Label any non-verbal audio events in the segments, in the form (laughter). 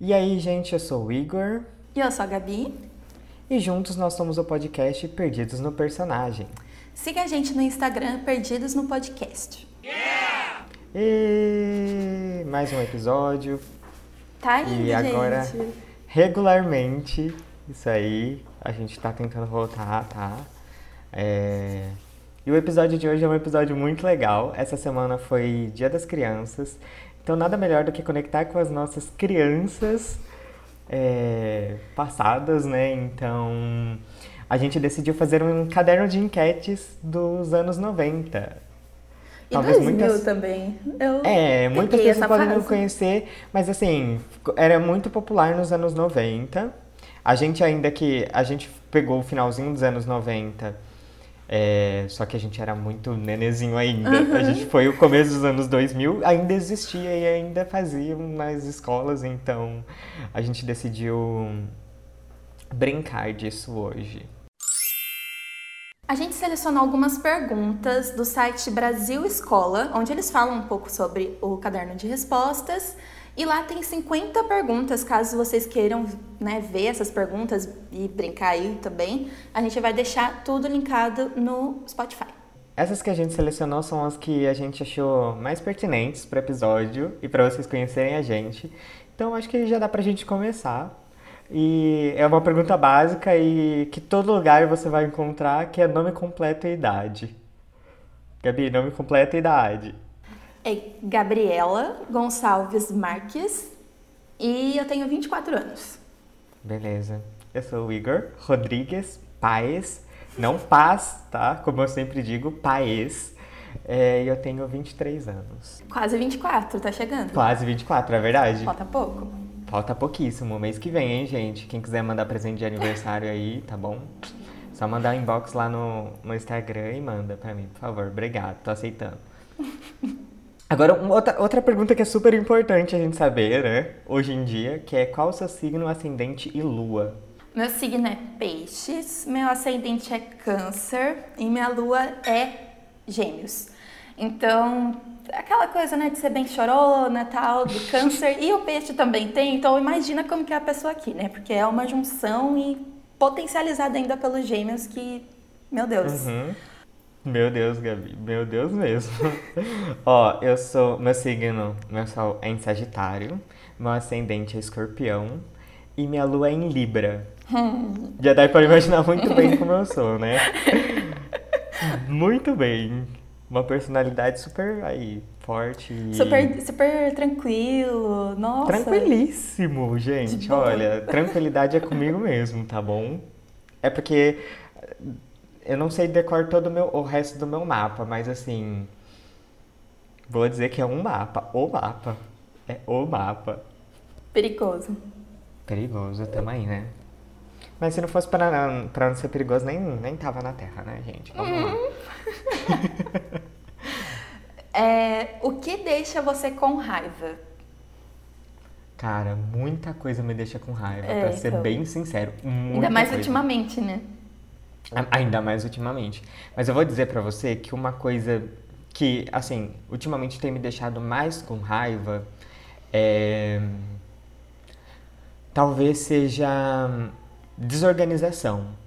E aí, gente, eu sou o Igor. E eu sou a Gabi. E juntos nós somos o podcast Perdidos no Personagem. Siga a gente no Instagram Perdidos no Podcast. Yeah! E mais um episódio. Tá indo, E agora, gente. regularmente, isso aí, a gente tá tentando voltar, tá? É... E o episódio de hoje é um episódio muito legal. Essa semana foi Dia das Crianças. Então, nada melhor do que conectar com as nossas crianças é, passadas, né? Então, a gente decidiu fazer um caderno de enquetes dos anos 90. E 2000 também. Eu É, muitas pessoas podem não conhecer, mas assim, era muito popular nos anos 90. A gente ainda que. A gente pegou o finalzinho dos anos 90. É, só que a gente era muito nenezinho ainda. A gente foi o começo dos anos 2000, ainda existia e ainda faziam nas escolas, então a gente decidiu brincar disso hoje. A gente selecionou algumas perguntas do site Brasil Escola, onde eles falam um pouco sobre o caderno de respostas. E lá tem 50 perguntas, caso vocês queiram né, ver essas perguntas e brincar aí também. A gente vai deixar tudo linkado no Spotify. Essas que a gente selecionou são as que a gente achou mais pertinentes para o episódio e para vocês conhecerem a gente. Então acho que já dá pra gente começar. E é uma pergunta básica e que todo lugar você vai encontrar, que é nome completo e idade. Gabi, nome completo e idade. É Gabriela Gonçalves Marques e eu tenho 24 anos. Beleza. Eu sou o Igor Rodrigues Paes, não Paz, tá? Como eu sempre digo, Paes. É, E eu tenho 23 anos. Quase 24, tá chegando. Quase 24, é verdade? Falta pouco. Falta pouquíssimo, mês que vem, hein, gente? Quem quiser mandar presente de aniversário aí, tá bom? Só mandar um inbox lá no, no Instagram e manda pra mim, por favor. Obrigado, tô aceitando. Agora, outra, outra pergunta que é super importante a gente saber, né? Hoje em dia, que é qual o seu signo, ascendente e lua? Meu signo é peixes, meu ascendente é câncer e minha lua é gêmeos. Então, aquela coisa, né, de ser bem chorona, tal, do (laughs) câncer, e o peixe também tem, então imagina como que é a pessoa aqui, né? Porque é uma junção e potencializada ainda pelos gêmeos que, meu Deus. Uhum. Meu Deus, Gabi, meu Deus mesmo. (laughs) Ó, eu sou. Meu signo, meu sol é em Sagitário, meu ascendente é escorpião e minha lua é em Libra. (laughs) Já dá pra imaginar muito bem como eu sou, né? Muito bem. Uma personalidade super aí, forte. Super, super tranquilo, nossa. Tranquilíssimo, gente. Olha, tranquilidade é comigo mesmo, tá bom? É porque eu não sei decor todo o, meu, o resto do meu mapa, mas assim. Vou dizer que é um mapa. O mapa. É o mapa. Perigoso. Perigoso também, né? Mas se não fosse pra, pra não ser perigoso, nem, nem tava na Terra, né, gente? Vamos lá. (laughs) É, o que deixa você com raiva? Cara, muita coisa me deixa com raiva, É, pra ser então. bem sincero. Ainda mais coisa. ultimamente, né? Ainda mais ultimamente. Mas eu vou dizer pra você que uma coisa que, assim, ultimamente tem me deixado mais com raiva é. Talvez seja desorganização.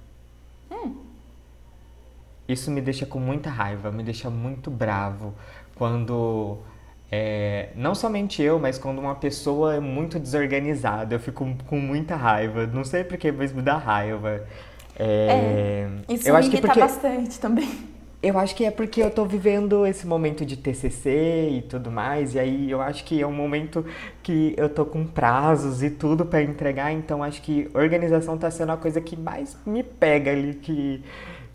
Isso me deixa com muita raiva, me deixa muito bravo quando. é, não somente eu, mas quando uma pessoa é muito desorganizada, eu fico com muita raiva. Não sei porquê, mas me dá raiva. É, Isso eu me acho que porque bastante também. eu acho que é porque eu tô vivendo esse momento de TCC e tudo mais, e aí eu acho que é um momento que eu tô com prazos e tudo pra entregar, então acho que organização tá sendo a coisa que mais me pega ali, que,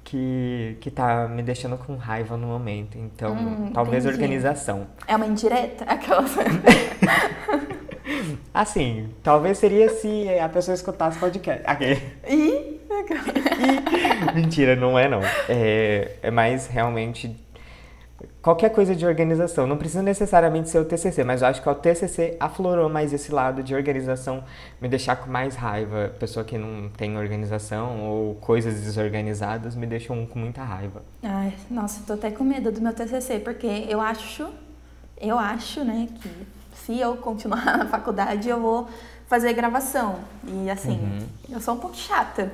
que, que tá me deixando com raiva no momento. Então, Hum, talvez entendi. organização. É uma indireta? Aquela. (laughs) Assim, talvez seria se a pessoa escutasse podcast. Aquele. Ih, (laughs) Mentira, não é não. É, é mais realmente qualquer coisa de organização. Não precisa necessariamente ser o TCC, mas eu acho que o TCC aflorou mais esse lado de organização, me deixar com mais raiva. Pessoa que não tem organização ou coisas desorganizadas me deixam com muita raiva. Ai, nossa, tô até com medo do meu TCC, porque eu acho, eu acho, né, que se eu continuar (laughs) na faculdade, eu vou fazer gravação. E assim, Uhum. eu sou um pouco chata,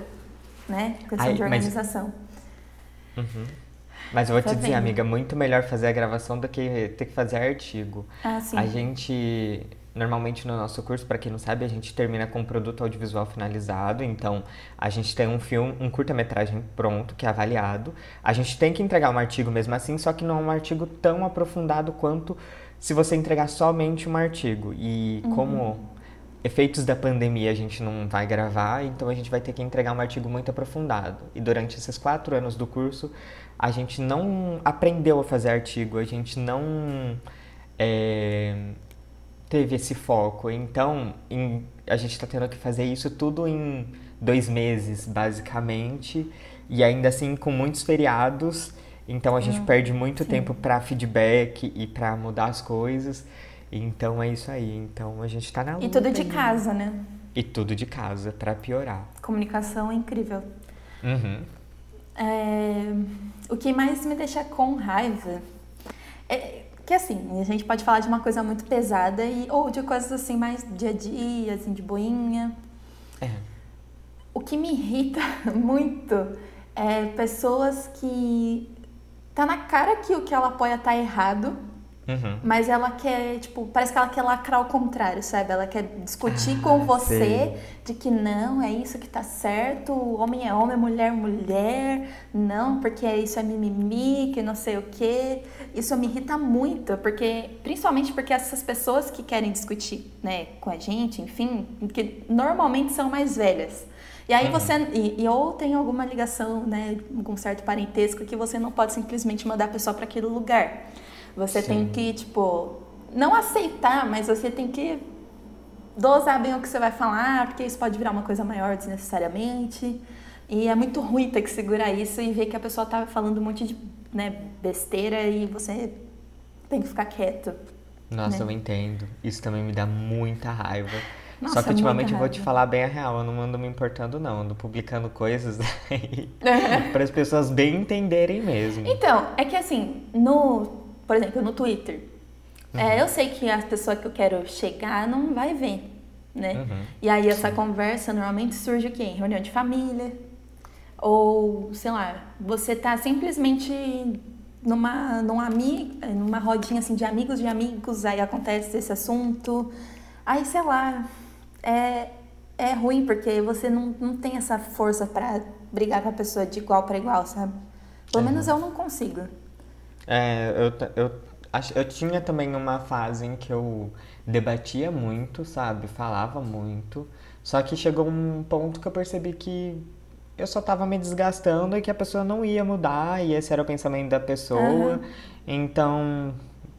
né? Questão Ai, de mas- organização. Mas eu vou te Tá dizer, vendo? amiga, muito melhor fazer a gravação do que ter que fazer artigo. Ah, sim. A gente, normalmente no nosso curso, para quem não sabe, a gente termina com um produto audiovisual finalizado. Então, a gente tem um filme, um curta-metragem pronto, que é avaliado. A gente tem que entregar um artigo mesmo assim, só que não é um artigo tão aprofundado quanto se você entregar somente um artigo. E como efeitos da pandemia a gente não vai gravar, então a gente vai ter que entregar um artigo muito aprofundado. E durante esses quatro anos do curso, a gente não aprendeu a fazer artigo, a gente não é, teve esse foco. Então, em- a gente está tendo que fazer isso tudo em dois meses, basicamente, e ainda assim com muitos feriados. Então a gente perde muito tempo para feedback e para mudar as coisas. Então é isso aí. Então a gente tá na luta. E tudo de aí. casa, né? E tudo de casa, para piorar. Comunicação é incrível. Uhum. É, o que mais me deixa com raiva é que assim, a gente pode falar de uma coisa muito pesada e, ou de coisas assim mais dia a dia, assim, de boinha. É. O que me irrita (laughs) muito é pessoas que tá na cara que o que ela apoia tá errado, Uhum. mas ela quer, tipo, parece que ela quer lacrar o contrário, sabe? Ela quer discutir Ah, com você sei. de que não, é isso que tá certo, homem é homem, mulher é mulher, não, porque isso é mimimi, que não sei o quê. Isso me irrita muito, porque principalmente porque essas pessoas que querem discutir, né, com a gente, enfim, que normalmente são mais velhas. E aí você e, e ou tem alguma ligação, né, com certo parentesco que você não pode simplesmente mandar a pessoa para aquele lugar. Você tem Sim. que, tipo, não aceitar, mas você tem que dosar bem o que você vai falar, porque isso pode virar uma coisa maior desnecessariamente. E é muito ruim ter que segurar isso e ver que a pessoa tá falando um monte de né, besteira e você tem que ficar quieto. Nossa, né? eu entendo. Isso também me dá muita raiva. Nossa, Só que ultimamente eu vou te falar bem a real, eu não ando me importando não, ando publicando coisas (laughs) aí (laughs) para as pessoas bem entenderem mesmo. Então, é que assim, no, por exemplo, no Twitter, é, eu sei que a pessoa que eu quero chegar não vai ver, né? Uhum. E aí essa conversa normalmente surge o quê? Em reunião de família, ou, sei lá, você tá simplesmente numa, numa, numa rodinha assim de amigos de amigos, aí acontece esse assunto, aí, sei lá, é, é ruim porque você não, não tem essa força pra brigar com a pessoa de igual pra igual, sabe? Pelo menos eu não consigo. É, eu, eu, eu tinha também uma fase em que eu debatia muito, sabe? Falava muito. Só que chegou um ponto que eu percebi que eu só tava me desgastando e que a pessoa não ia mudar, e esse era o pensamento da pessoa. Aham. Então,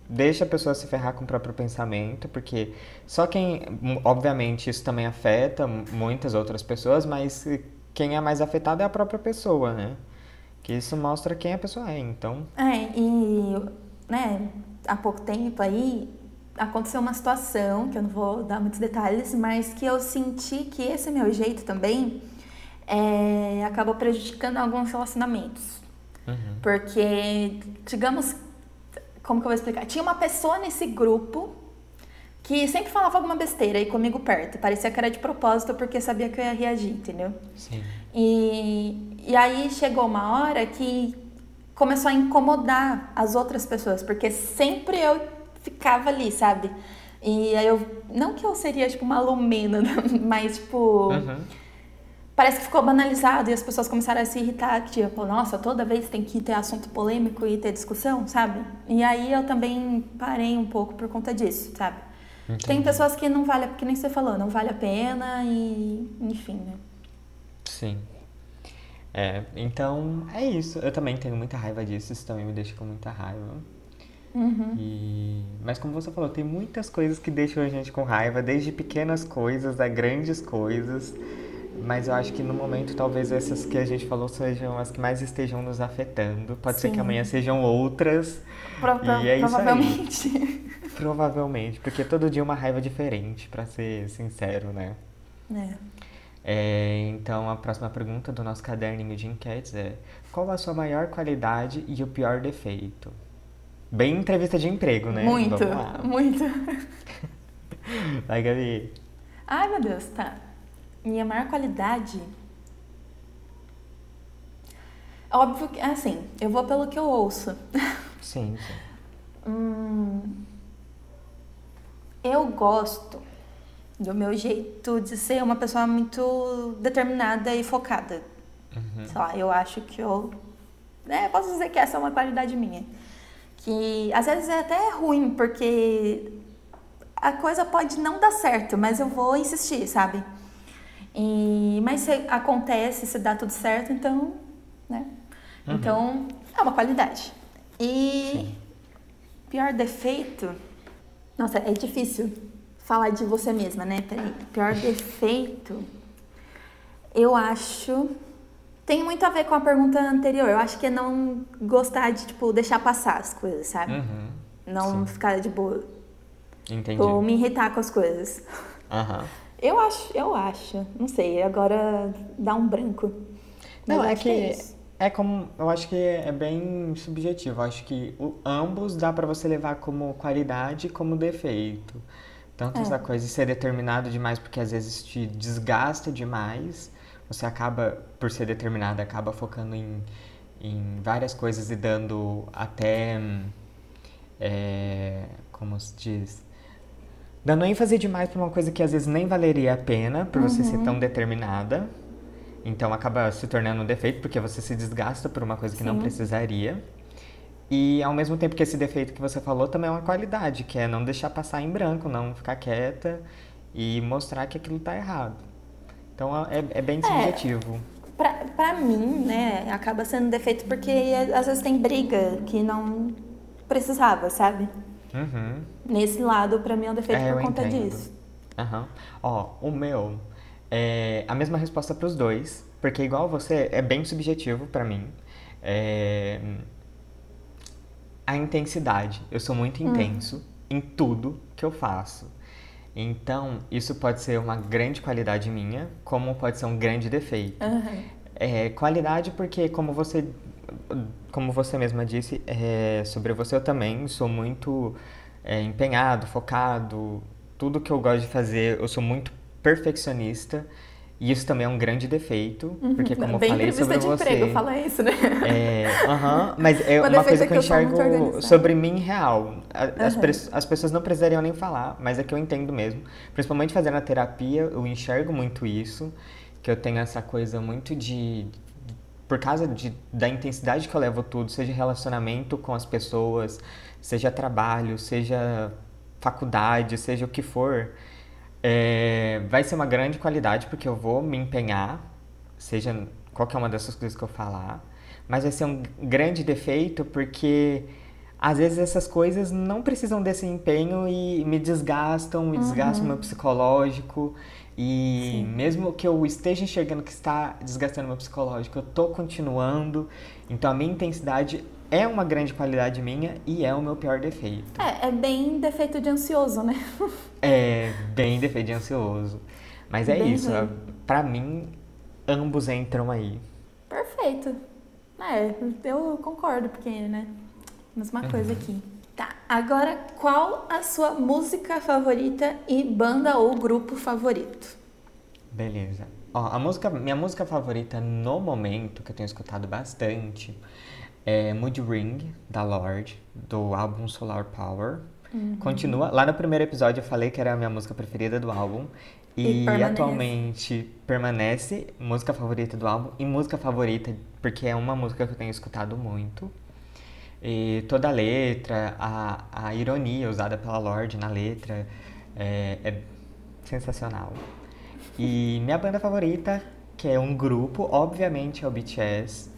deixa a pessoa se ferrar com o próprio pensamento, porque só quem. Obviamente, isso também afeta muitas outras pessoas, mas quem é mais afetado é a própria pessoa, né? Que isso mostra quem a pessoa é, então. É, e né, há pouco tempo aí aconteceu uma situação, que eu não vou dar muitos detalhes, mas que eu senti que esse meu jeito também é, acabou prejudicando alguns relacionamentos. Uhum. Porque, digamos, como que eu vou explicar? Tinha uma pessoa nesse grupo que sempre falava alguma besteira aí comigo perto. Parecia que era de propósito porque sabia que eu ia reagir, entendeu? Sim. E, e aí chegou uma hora que começou a incomodar as outras pessoas, porque sempre eu ficava ali, sabe? E aí eu. Não que eu seria tipo uma lumena, (laughs) mas tipo. Uhum. Parece que ficou banalizado e as pessoas começaram a se irritar, tipo, nossa, toda vez tem que ter assunto polêmico e ter discussão, sabe? E aí eu também parei um pouco por conta disso, sabe? Tem Entendi. pessoas que não vale, que nem você falou, não vale a pena e enfim, né? Sim. É, então é isso. Eu também tenho muita raiva disso, isso também me deixa com muita raiva. Uhum. E... Mas como você falou, tem muitas coisas que deixam a gente com raiva, desde pequenas coisas a grandes coisas. Mas eu acho que no momento talvez essas que a gente falou sejam as que mais estejam nos afetando. Pode ser que Sim. amanhã sejam outras. Pro- pro- E é isso aí. provavelmente. (laughs) (laughs) Provavelmente, porque todo dia é uma raiva diferente, pra ser sincero, né? É. É, então a próxima pergunta do nosso caderninho de enquetes é: Qual a sua maior qualidade e o pior defeito? Bem entrevista de emprego, né? Muito, (laughs) muito. (laughs) Vai, Gabi. Ai, meu Deus, tá. Minha maior qualidade. Óbvio que, assim, eu vou pelo que eu ouço. Sim, sim. (laughs) Hum, eu gosto do meu jeito de ser uma pessoa muito determinada e focada. Uhum. Sei lá, eu acho que eu. É, posso dizer que essa é uma qualidade minha. Que às vezes é até ruim, porque a coisa pode não dar certo, mas eu vou insistir, sabe? E, mas se acontece, se dá tudo certo, então. Né? Uhum. Então, é uma qualidade. E Sim. pior defeito. Nossa, é difícil falar de você mesma, né? Peraí. Pior defeito. Eu acho. Tem muito a ver com a pergunta anterior. Eu acho que é não gostar de, tipo, deixar passar as coisas, sabe? Uhum. Não Sim. ficar de boa. Entendi. Ou me irritar com as coisas. Aham. Eu acho, eu acho. Não sei, agora dá um branco. Mas Não, é que isso. é como. Eu acho que é bem subjetivo. Eu acho que o- ambos dá pra você levar como qualidade e como defeito. Tanto É. essa coisa de ser determinado demais, porque às vezes te desgasta demais. Você acaba, por ser determinado, acaba focando em, em várias coisas e dando até. é, como se diz? Dando ênfase demais pra uma coisa que às vezes nem valeria a pena por você ser Uhum. tão determinada. Então acaba se tornando um defeito porque você se desgasta por uma coisa que não Sim. precisaria. E ao mesmo tempo que esse defeito que você falou também é uma qualidade, que é não deixar passar em branco, não ficar quieta e mostrar que aquilo tá errado. Então é, é bem subjetivo. Pra, pra mim, né, acaba sendo defeito porque às vezes tem briga que não precisava, sabe? Uhum. Nesse lado, pra mim é um defeito É, por conta entendo. disso. Aham. Ó, o meu é a mesma resposta para os dois, porque igual você é bem subjetivo pra mim. É, A intensidade. Eu sou muito Hum. intenso em tudo que eu faço. Então, isso pode ser uma grande qualidade minha, como pode ser um grande defeito. Aham. É, qualidade porque, como você, como você mesma disse, é, sobre você eu também sou muito é, empenhado, focado. Tudo que eu gosto de fazer, eu sou muito perfeccionista. E isso também é um grande defeito, porque como eu Bem falei entrevista sobre de você... emprego, fala isso, né? É, aham, mas é (laughs) Uma uma coisa que eu eu enxergo sobre mim real. As, pres- as pessoas não precisariam nem falar, mas é que eu entendo mesmo. Principalmente fazendo a terapia, eu enxergo muito isso, que eu tenho essa coisa muito de. Por causa de, da intensidade que eu levo tudo, seja relacionamento com as pessoas, seja trabalho, seja faculdade, seja o que for, é, vai ser uma grande qualidade porque eu vou me empenhar, seja qualquer uma dessas coisas que eu falar, mas vai ser um grande defeito porque às vezes essas coisas não precisam desse empenho e me desgastam, me desgastam o meu psicológico. E Sim. mesmo que eu esteja enxergando que está desgastando meu psicológico, eu tô continuando. Então a minha intensidade é uma grande qualidade minha e é o meu pior defeito. É, é bem defeito de ansioso, né? (laughs) É bem defeito de ansioso. Mas é Bem isso, ruim. pra mim, ambos entram aí. Perfeito. É, eu concordo, porque, né? Mesma coisa aqui. Tá, agora qual a sua música favorita e banda ou grupo favorito? Beleza. Ó, a música, minha música favorita no momento, que eu tenho escutado bastante, é Mood Ring, da Lorde, do álbum Solar Power. Uhum. Continua. Lá no primeiro episódio eu falei que era a minha música preferida do álbum. E E, permanece. atualmente permanece música favorita do álbum e música favorita, porque é uma música que eu tenho escutado muito. E toda a letra, a, a ironia usada pela Lorde na letra é, é sensacional. E minha banda favorita, que é um grupo, obviamente é o BTS.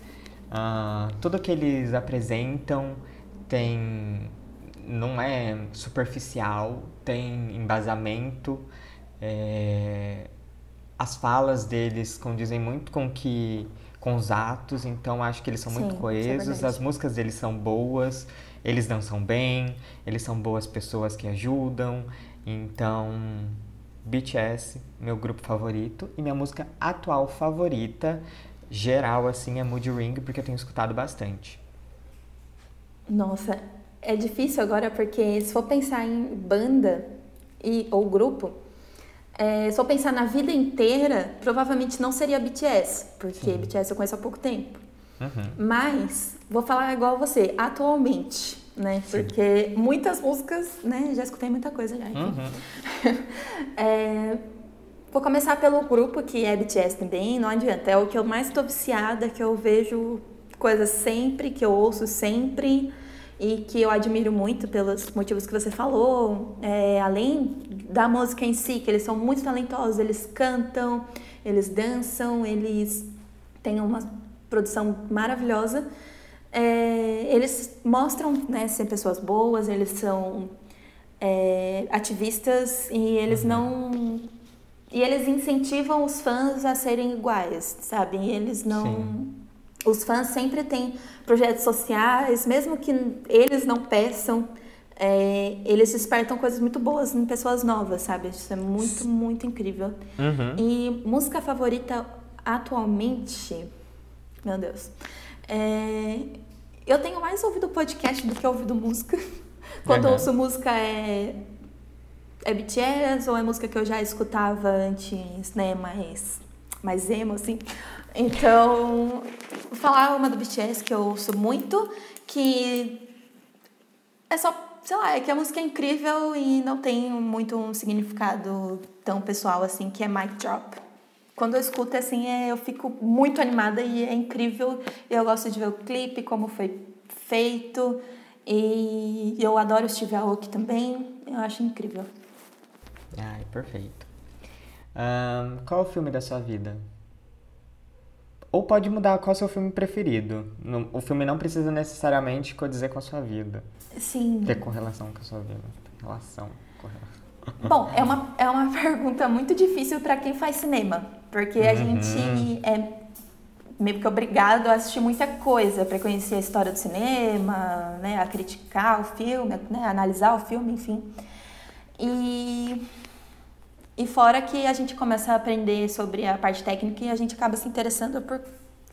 Ah, tudo que eles apresentam tem não é superficial, tem embasamento. é, as falas deles condizem muito com que com os atos, então acho que eles são Sim, muito é coesos, verdade. as músicas deles são boas, eles dançam bem, eles são boas pessoas que ajudam. Então, BTS, meu grupo favorito e minha música atual favorita, geral assim, é Mood Ring, porque eu tenho escutado bastante. Nossa, é difícil agora porque se for pensar em banda e, ou grupo, É, se eu pensar na vida inteira, provavelmente não seria BTS, porque Sim. BTS eu conheço há pouco tempo. Uhum. Mas, vou falar igual você, atualmente, né? Sim. Porque muitas músicas, né? Já escutei muita coisa já. Uhum. (laughs) É, vou começar pelo grupo que é BTS também, não adianta. É o que eu mais tô viciada, que eu vejo coisas sempre, que eu ouço sempre e que eu admiro muito pelos motivos que você falou. É, além da música em si, que eles são muito talentosos, eles cantam, eles dançam, eles têm uma produção maravilhosa. É, eles mostram né, ser pessoas boas, eles são é, ativistas e eles não. E eles incentivam os fãs a serem iguais, sabe? E Eles não. Sim. Os fãs sempre têm projetos sociais, mesmo que eles não peçam, é, eles despertam coisas muito boas em pessoas novas, sabe? Isso é muito, muito incrível. Uhum. E música favorita atualmente, meu Deus, é, eu tenho mais ouvido podcast do que ouvido música. (laughs) Quando eu Aham. ouço música é, é BTS ou é música que eu já escutava antes, né, mais, mais emo, assim. Então, vou falar uma do BTS que eu ouço muito, que é só, sei lá, é que a música é incrível e não tem muito um significado tão pessoal assim, que é Mic Drop. Quando eu escuto assim, é, eu fico muito animada e é incrível. Eu gosto de ver o clipe, como foi feito. E eu adoro Steve Aoki também. Eu acho incrível. Ai, perfeito. Ahn, qual é o filme da sua vida? Ou pode mudar qual é o seu filme preferido. O filme não precisa necessariamente dizer com a sua vida. Sim. Ter correlação com a sua vida. Relação. Correlação. (laughs) Bom, é uma, é uma (laughs) pergunta muito difícil para quem faz cinema, porque a Uhum. gente é meio que obrigado a assistir muita coisa para conhecer a história do cinema, né, a criticar o filme, né, a analisar o filme, enfim. E e fora que a gente começa a aprender sobre a parte técnica e a gente acaba se interessando por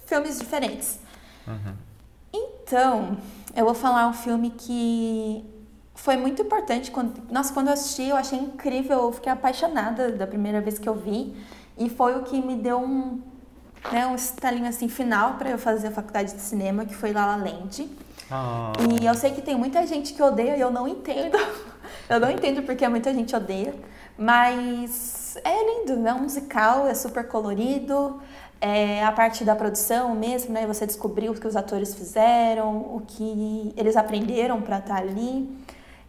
filmes diferentes. Uhum. Então, eu vou falar um filme que foi muito importante. Quando, nossa, quando eu assisti, eu achei incrível, eu fiquei apaixonada da primeira vez que eu vi. E foi o que me deu um, né, um estalinho assim final para eu fazer a faculdade de cinema, que foi La La Land. Ah, E eu sei que tem muita gente que odeia e eu não entendo. (laughs) Eu não entendo porque muita gente odeia. Mas é lindo, é um musical, é super colorido. É a parte da produção mesmo, né? Você descobriu o que os atores fizeram, o que eles aprenderam para estar ali.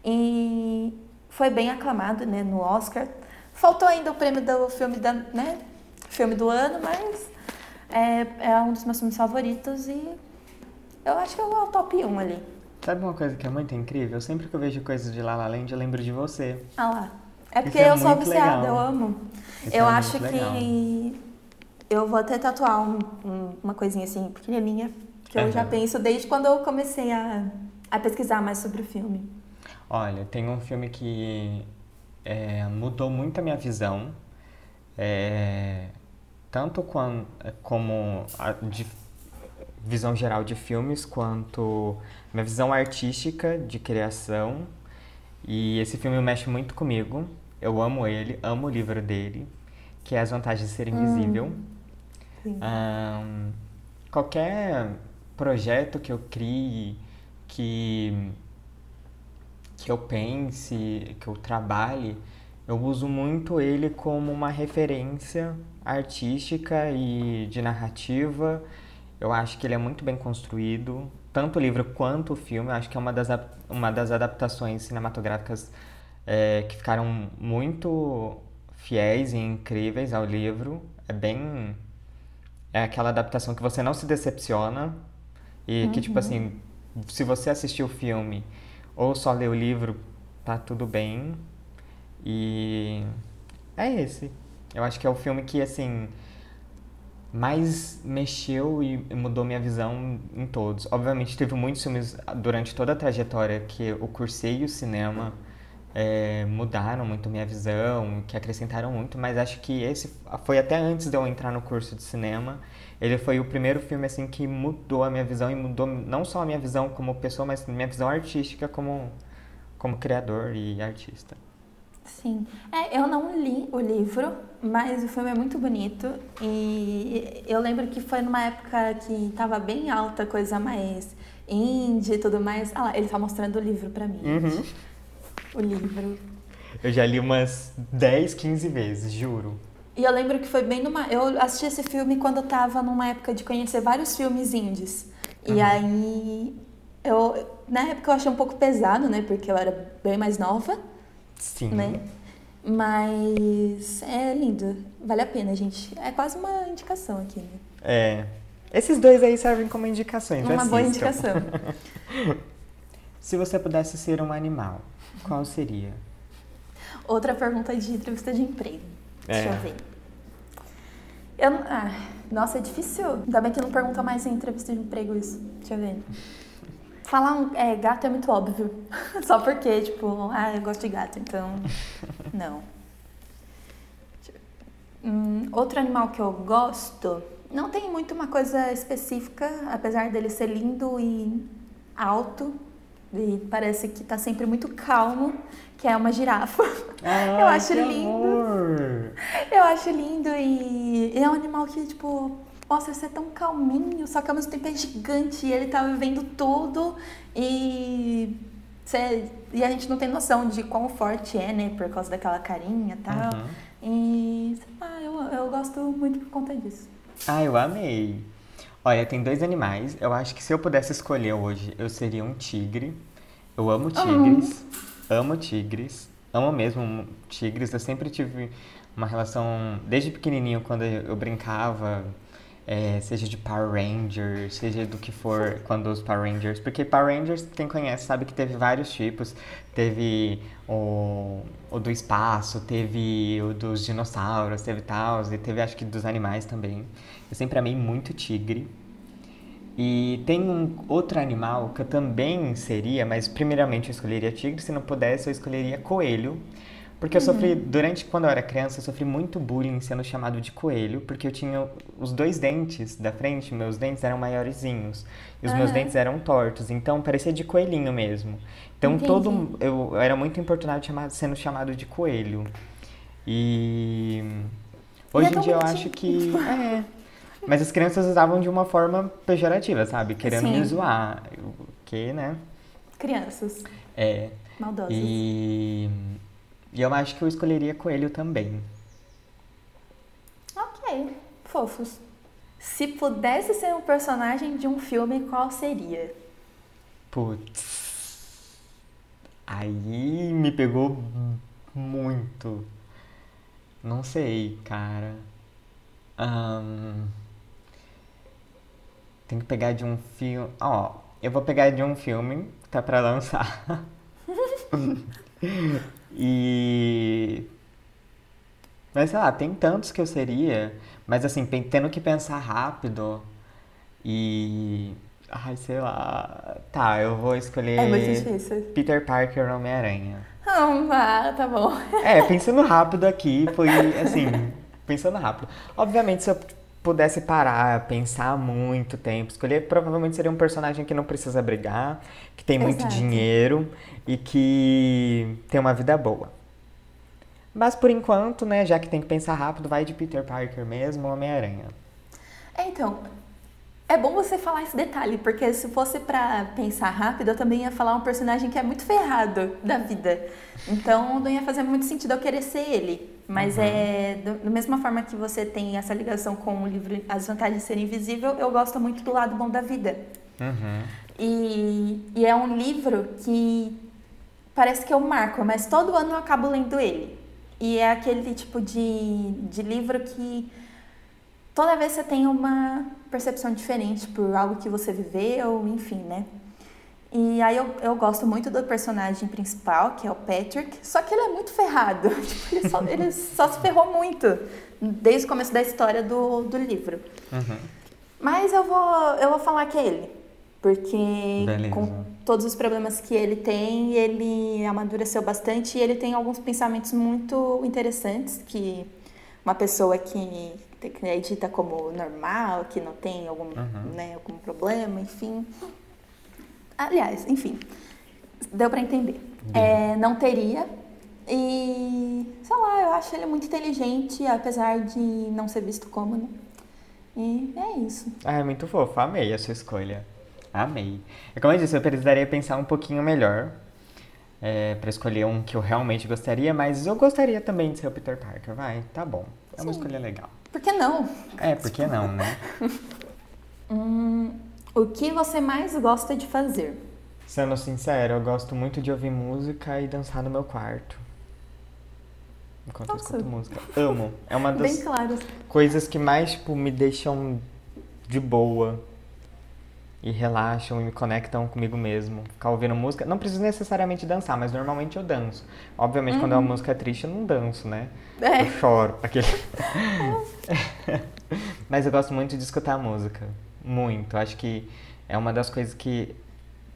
E foi bem aclamado, né, no Oscar. Faltou ainda o prêmio do filme da, né, filme do ano, mas é, é um dos meus filmes favoritos e eu acho que é o top 1 ali. sabe uma coisa que é muito incrível? Sempre que eu vejo coisas de La La Land, eu lembro de você. Ah lá. É porque é eu sou viciada, legal. eu amo. Isso eu é acho que eu vou até tatuar um- um- uma coisinha assim, pequenininha, que eu já penso desde quando eu comecei a, a pesquisar mais sobre o filme. Olha, tem um filme que é, mudou muito a minha visão, é, tanto quan- como a de visão geral de filmes, quanto minha visão artística de criação. E esse filme mexe muito comigo. Eu amo ele, amo o livro dele, que é As Vantagens de Ser Invisível. Sim. Ahn, qualquer projeto que eu crie, que, que eu pense, que eu trabalhe, eu uso muito ele como uma referência artística e de narrativa. Eu acho que ele é muito bem construído, tanto o livro quanto o filme. Eu acho que é uma das, uma das adaptações cinematográficas é, que ficaram muito fiéis e incríveis ao livro. É bem. É aquela adaptação que você não se decepciona e que, tipo assim, se você assistir o filme ou só ler o livro, tá tudo bem. E é esse. Eu acho que é o filme que, assim, mais mexeu e mudou minha visão em todos. Obviamente, teve muitos filmes durante toda a trajetória que eu cursei o cinema é, mudaram muito minha visão, que acrescentaram muito, mas acho que esse foi até antes de eu entrar no curso de cinema. Ele foi o primeiro filme assim que mudou a minha visão e mudou não só a minha visão como pessoa, mas minha visão artística como como criador e artista. Sim. É, eu não li o livro, mas o filme é muito bonito. E eu lembro que foi numa época que tava bem alta, coisa mais indie e tudo mais. Ah lá, ele tá mostrando o livro pra mim. Uhum. O livro. Eu já li umas 10, 15 vezes, juro. E eu lembro que foi bem numa. Eu assisti esse filme quando eu tava numa época de conhecer vários filmes indies. E Uhum. aí. Eu, na época eu achei um pouco pesado, né? Porque eu era bem mais nova, Sim. né? Mas é lindo. Vale a pena, gente. É quase uma indicação aqui, né? É. Esses dois aí servem como indicações. Uma boa assistam. indicação. (laughs) Se você pudesse ser um animal, qual seria? Outra pergunta de entrevista de emprego. Deixa É. eu ver. Eu, ah, nossa, é difícil. Ainda bem que não pergunta mais em entrevista de emprego isso. Deixa eu ver. Falar um é, gato é muito óbvio. (laughs) Só porque, tipo, ah, eu gosto de gato, então. (laughs) Não. Deixa Hum, outro animal que eu gosto. Não tem muito uma coisa específica, apesar dele ser lindo e alto. E parece que tá sempre muito calmo, que é uma girafa. (laughs) Eu acho lindo. amor. Eu acho lindo e e é um animal que, tipo, mostra ser tão calminho, só que ao mesmo tempo é gigante e ele tá vivendo tudo e. cê- e a gente não tem noção de quão forte é, né? Por causa daquela carinha e tal. Uhum. E sei lá, eu, eu gosto muito por conta disso. Ah, eu amei. Olha, tem dois animais. Eu acho que se eu pudesse escolher hoje, eu seria um tigre. Eu amo tigres. Amo tigres. Amo mesmo tigres. Eu sempre tive uma relação, desde pequenininho, quando eu brincava, é, seja de Power Rangers, seja do que for, quando os Power Rangers. Porque Power Rangers, quem conhece, sabe que teve vários tipos. Teve o, o do espaço, teve o dos dinossauros, teve tal, e teve acho que dos animais também. Eu sempre amei muito tigre. E tem um outro animal que eu também seria, mas primeiramente eu escolheria tigre, se não pudesse eu escolheria coelho. Porque eu sofri, durante quando eu era criança, eu sofri muito bullying sendo chamado de coelho, porque eu tinha os dois dentes da frente, meus dentes eram maiorzinhos, e os meus Ah. dentes eram tortos, então parecia de coelhinho mesmo. Então Entendi. todo eu, eu era muito importunado chamado, sendo chamado de coelho. E hoje é em tão dia eu acho que é, mas as crianças usavam de uma forma pejorativa, sabe? Querendo me Sim. zoar. O Que, né? Crianças É. maldosas. E, e eu acho que eu escolheria coelho também. Ok, fofos. Se pudesse ser um personagem de um filme, qual seria? Putz. Aí me pegou muito. Não sei, cara. Ahn, tem que pegar de um filme. Ó, eu vou pegar de um filme que tá pra lançar. (laughs) e. Mas sei lá, tem tantos que eu seria, mas assim, tendo que pensar rápido e. Ai, sei lá. Tá, eu vou escolher É muito difícil. Peter Parker Homem-Aranha. Ah, tá bom. É, pensando rápido aqui, foi assim, (laughs) pensando rápido. Obviamente, se eu pudesse parar, pensar muito tempo, escolher, provavelmente seria um personagem que não precisa brigar, que tem muito Exato. dinheiro e que tem uma vida boa. Mas por enquanto, né, já que tem que pensar rápido, vai de Peter Parker mesmo, Homem-Aranha. É, então, é bom você falar esse detalhe, porque se fosse pra pensar rápido, eu também ia falar um personagem que é muito ferrado da vida. Então, não ia fazer muito sentido eu querer ser ele. Mas é do- da mesma forma que você tem essa ligação com o livro As Vantagens de Ser Invisível, eu gosto muito do lado bom da vida. Uhum. E, e é um livro que parece que eu marco, mas todo ano eu acabo lendo ele. E é aquele tipo de, de livro que toda vez você tem uma percepção diferente por algo que você viveu, enfim, né? E aí eu, eu gosto muito do personagem principal, que é o Patrick, só que ele é muito ferrado. (laughs) Tipo, ele, só, ele só se ferrou muito desde o começo da história do, do livro. Uhum. Mas eu vou, eu vou falar que é ele. Porque Beleza. com todos os problemas que ele tem, ele amadureceu bastante e ele tem alguns pensamentos muito interessantes que uma pessoa que que é dita como normal, que não tem algum, Uhum. né, algum problema, enfim. Aliás, enfim, deu pra entender. É, não teria, E, sei lá, eu acho ele muito inteligente, apesar de não ser visto como, né? E é isso. Ah, é muito fofo. Amei a sua escolha. Amei. E como eu disse, eu precisaria pensar um pouquinho melhor é, para escolher um que eu realmente gostaria, mas eu gostaria também de ser o Peter Parker. Vai, tá bom. É uma Sim. escolha legal. Por que não? É, por que não, né? (laughs) Hum, o que você mais gosta de fazer? Sendo sincero, eu gosto muito de ouvir música e dançar no meu quarto. Enquanto eu Nossa. escuto música. Amo. É uma (laughs) Bem das claro. coisas que mais, tipo, me deixam de boa. E relaxam e me conectam comigo mesmo. Ficar ouvindo música. Não preciso necessariamente dançar, mas normalmente eu danço. Obviamente, quando é uma música triste, eu não danço, né? É. Eu choro. Aquele... (laughs) mas eu gosto muito de escutar música. Muito. Acho que é uma das coisas que,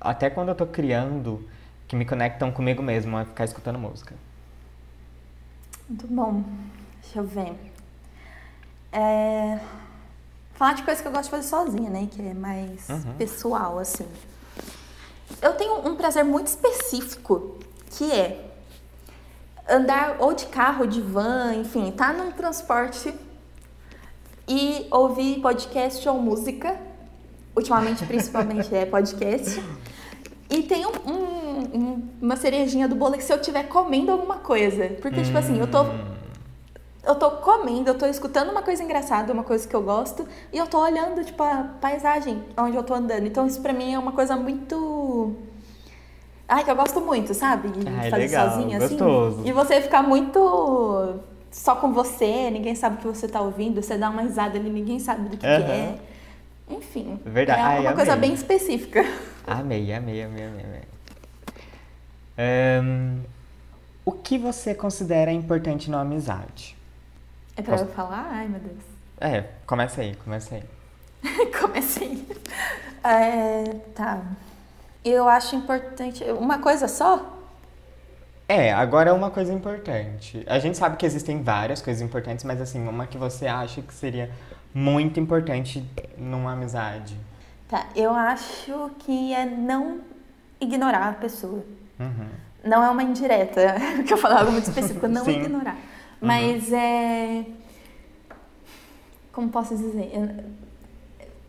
até quando eu tô criando, que me conectam comigo mesmo, é ficar escutando música. Muito bom. Deixa eu ver. É... Falar de coisa que eu gosto de fazer sozinha, né? Que é mais Uhum. pessoal, assim. Eu tenho um prazer muito específico, que é andar ou de carro, ou de van, enfim, tá num transporte e ouvir podcast ou música. Ultimamente, principalmente, é podcast. E tem um- um- um- uma cerejinha do bolo que se eu estiver comendo alguma coisa. Porque, tipo assim, eu tô eu tô comendo, eu tô escutando uma coisa engraçada, uma coisa que eu gosto, e eu tô olhando, tipo, a paisagem onde eu tô andando. Então isso pra mim é uma coisa muito. Ai, que eu gosto muito, sabe? De Ai, fazer legal, sozinha, assim. gostoso. E você ficar muito só com você, ninguém sabe o que você tá ouvindo, você dá uma risada ali, ninguém sabe do que, que Aham. é. Enfim. Verdade. É Ai, uma coisa amei. bem específica. (laughs) Amei, amei, amei, amei. amei. Ahn, o que você considera importante na amizade? É pra Posso- eu falar? Ai, meu Deus. É, começa aí, começa aí. (laughs) Comecei. É, tá. Eu acho importante. Uma coisa só? É, agora é uma coisa importante. A gente sabe que existem várias coisas importantes, mas assim, uma que você acha que seria muito importante numa amizade. Tá. Eu acho que é não ignorar a pessoa. Uhum. Não é uma indireta, (laughs) porque eu falar algo muito específico, não Sim. ignorar. Mas é. Como posso dizer?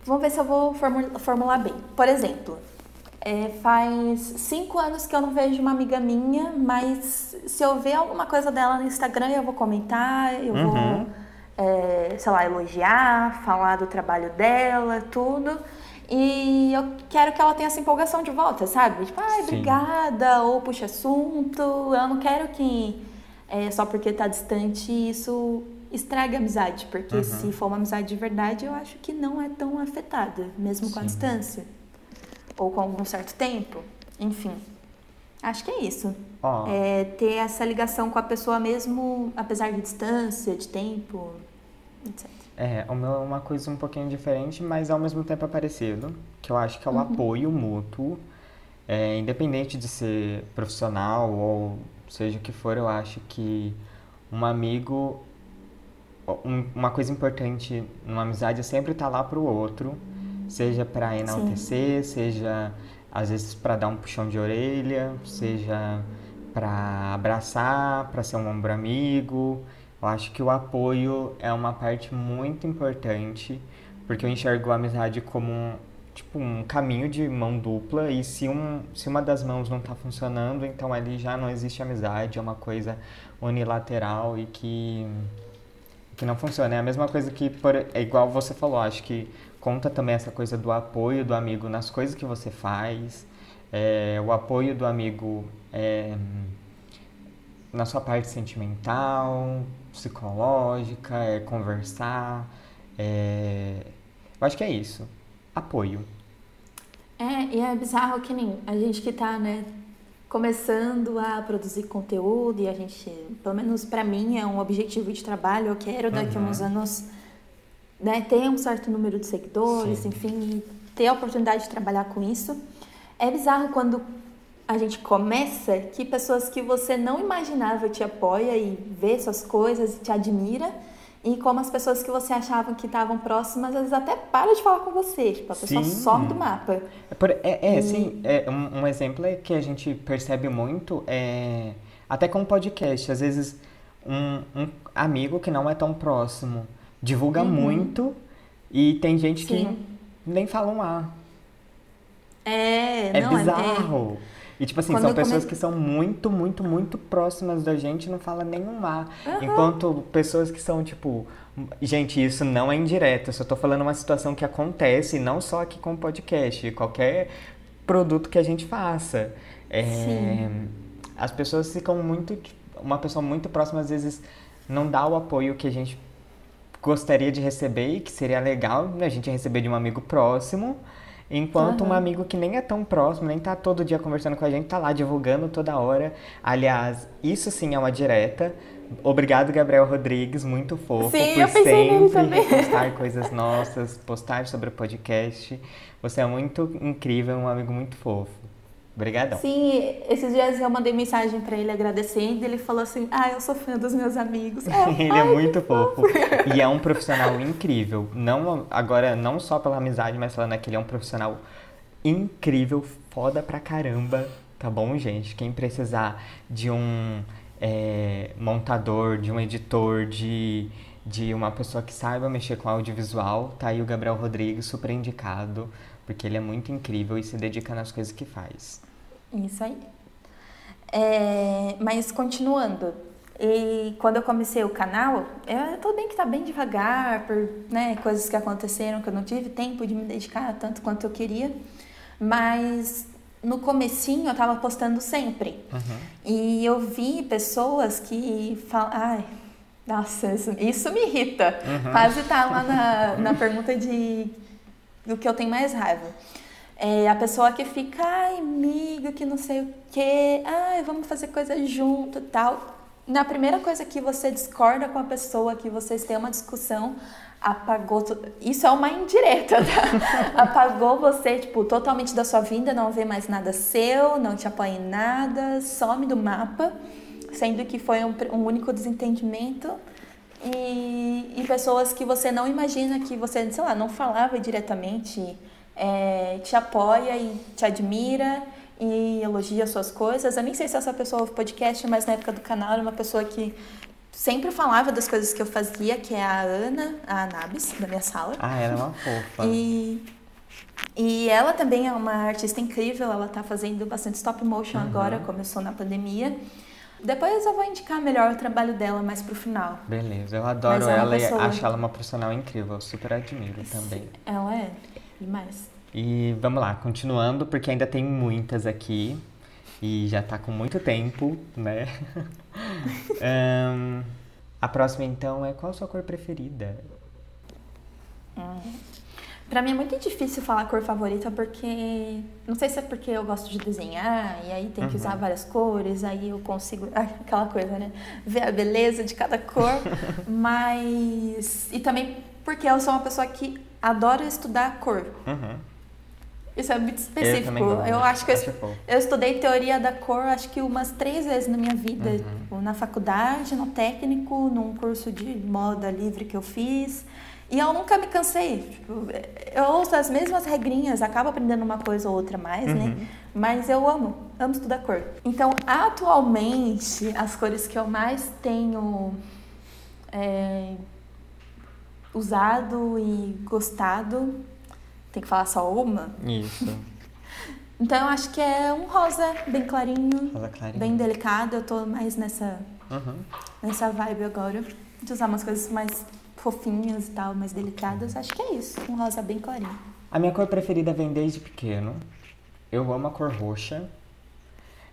Vamos ver se eu vou formu- formular bem. Por exemplo, é, faz cinco anos que eu não vejo uma amiga minha, mas se eu ver alguma coisa dela no Instagram, eu vou comentar, eu Uhum. vou, é, sei lá, elogiar, falar do trabalho dela, tudo. E eu quero que ela tenha essa empolgação de volta, sabe? Tipo, ai, Sim. obrigada, ou puxa assunto. Eu não quero que é, só porque tá distante isso estrague a amizade, porque Uhum. se for uma amizade de verdade, eu acho que não é tão afetada, mesmo com a Sim. distância. Ou com algum certo tempo. Enfim. Acho que é isso. Ó, É ter essa ligação com a pessoa mesmo, apesar de distância, de tempo, etc. É, é uma coisa um pouquinho diferente, mas ao mesmo tempo é parecido, que eu acho que é o apoio mútuo, é, independente de ser profissional ou seja o que for, eu acho que um amigo, um- uma coisa importante numa amizade é sempre estar lá pro outro, seja para enaltecer, seja às vezes para dar um puxão de orelha, seja para abraçar, para ser um ombro amigo. Eu acho que o apoio é uma parte muito importante, porque eu enxergo a amizade como um, tipo, um caminho de mão dupla, e se, um, se uma das mãos não está funcionando, então ali já não existe amizade, é uma coisa unilateral e que, que não funciona. É a mesma coisa que, por, é igual você falou, acho que conta também essa coisa do apoio do amigo nas coisas que você faz, é, o apoio do amigo é, na sua parte sentimental, psicológica, é conversar. é, Eu acho que é isso. Apoio. É, e é bizarro que nem a gente que tá, né, começando a produzir conteúdo e a gente, pelo menos pra mim, é um objetivo de trabalho. Eu quero daqui a Uhum. uns anos, né, ter um certo número de seguidores, Sim. enfim, ter a oportunidade de trabalhar com isso. É bizarro quando a gente começa que pessoas que você não imaginava te apoia e vê suas coisas e te admira. E como as pessoas que você achava que estavam próximas, às vezes até param de falar com você. Tipo, a pessoa Sim. some do mapa. É, por- é, é, E- sim, é, um, um exemplo é que a gente percebe muito é Até com podcast, às vezes um, um amigo que não é tão próximo divulga Uhum. muito e tem gente Sim. que nem fala um A. É, É não, bizarro. E tipo assim, Quando são pessoas que são muito, muito, muito próximas da gente e não fala nenhum A. Aham. Enquanto pessoas que são, tipo, gente, isso não é indireto, eu só tô falando uma situação que acontece, não só aqui com o podcast, qualquer produto que a gente faça. É, Sim. As pessoas ficam muito. Uma pessoa muito próxima, às vezes, não dá o apoio que a gente gostaria de receber e que seria legal né, a gente receber de um amigo próximo. Enquanto um Aham. amigo que nem é tão próximo, nem tá todo dia conversando com a gente, tá lá divulgando toda hora. Aliás, isso sim é uma direta. Obrigado, Gabriel Rodrigues, muito fofo, Sim, por sempre repostar coisas nossas, postar sobre o podcast. Você é muito incrível, um amigo muito fofo. Obrigadão. Sim, esses dias eu mandei mensagem pra ele agradecendo e ele falou assim: Ah, eu sou fã dos meus amigos. (laughs) É, Ele é muito fofo. E é um profissional incrível. Não, agora, não só pela amizade, mas falando que ele é um profissional incrível, foda pra caramba. Tá bom, gente? Quem precisar de um é, montador, de um editor, de, de uma pessoa que saiba mexer com audiovisual, tá aí o Gabriel Rodrigues, super indicado, porque ele é muito incrível e se dedica nas coisas que faz. Isso aí. É, mas continuando, e quando eu comecei o canal, eu, tudo bem que tá bem devagar, por né, coisas que aconteceram que eu não tive tempo de me dedicar tanto quanto eu queria, mas no comecinho eu tava postando sempre. E eu vi pessoas que falam, ai, nossa, isso, isso me irrita. Quase tá lá na, (laughs) na pergunta de do que eu tenho mais raiva. É a pessoa que fica, ai, amiga, que não sei o quê, ai, vamos fazer coisa junto e tal. Na primeira coisa que você discorda com a pessoa, que vocês têm uma discussão, apagou. Isso é uma indireta, tá? (laughs) apagou você, tipo, totalmente da sua vida, não vê mais nada seu, não te apoia em nada, some do mapa, sendo que foi um, um único desentendimento. E, e pessoas que você não imagina que você, sei lá, não falava diretamente, é, te apoia e te admira e elogia suas coisas. Eu nem sei se essa pessoa ouve podcast, mas na época do canal era uma pessoa que sempre falava das coisas que eu fazia, que é a Ana, a Anabis, da minha sala. Ah, ela é uma fofa. E, e ela também é uma artista incrível, ela tá fazendo bastante stop motion agora, começou na pandemia. Depois eu vou indicar melhor o trabalho dela mais pro final. Beleza, eu adoro Mas é ela pessoa- e acho ela uma profissional incrível, eu super admiro também. Ela é demais. E vamos lá, continuando, porque ainda tem muitas aqui e já tá com muito tempo, né? (laughs) Ahn, a próxima então é qual a sua cor preferida? Pra mim é muito difícil falar cor favorita porque não sei se é porque eu gosto de desenhar e aí tem que usar várias cores, aí eu consigo (laughs) aquela coisa, né? Ver a beleza de cada cor, (laughs) mas e também porque eu sou uma pessoa que adora estudar cor. Uhum. Isso é muito Eu específico. gosto. Eu acho que eu, Acho eu estudei teoria da cor acho que umas três vezes na minha vida. Uhum. Tipo, Na faculdade, no técnico, num curso de moda livre que eu fiz. E eu nunca me cansei. Tipo, eu uso as mesmas regrinhas, acabo aprendendo uma coisa ou outra mais, Uhum. né? Mas eu amo, amo estudar cor. Então, atualmente, as cores que eu mais tenho é, usado e gostado, tem que falar só uma? Isso, (laughs) Então eu acho que é um rosa bem clarinho, rosa clarinha. bem delicado. Eu tô mais nessa, Uhum. nessa vibe agora. De usar umas coisas mais fofinhas e tal, mais delicadas. Acho que é isso. Um rosa bem clarinho. A minha cor preferida vem desde pequeno. Eu amo a cor roxa.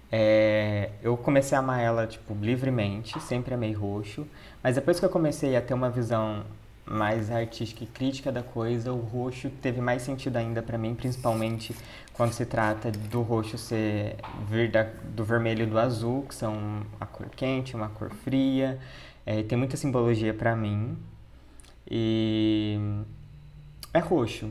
É, eu comecei a amar ela, tipo, livremente, sempre amei roxo. Mas depois que eu comecei a ter uma visão mais artística e crítica da coisa, o roxo teve mais sentido ainda pra mim, principalmente quando se trata do roxo ser vir da- do vermelho e do azul, que são uma cor quente, uma cor fria. É, tem muita simbologia pra mim. E é roxo.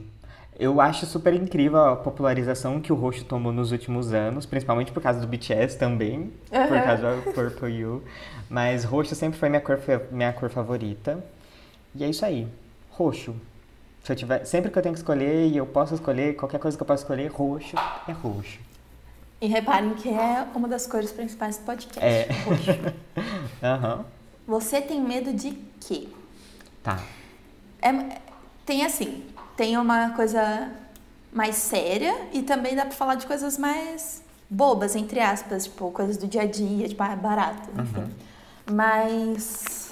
Eu acho super incrível a popularização que o roxo tomou nos últimos anos, principalmente por causa do BTS também, por Aham. causa do Purple You. Mas roxo sempre foi minha cor, minha cor favorita. E é isso aí. Roxo. Se eu tiver, sempre que eu tenho que escolher e eu posso escolher, qualquer coisa que eu possa escolher, roxo é roxo. E reparem que é uma das cores principais do podcast. É. roxo. (laughs) Aham. Você tem medo de quê? Tá. É- tem assim, tem uma coisa mais séria e também dá pra falar de coisas mais bobas, entre aspas, tipo, coisas do dia a dia, tipo, ah, barato, enfim. Mas.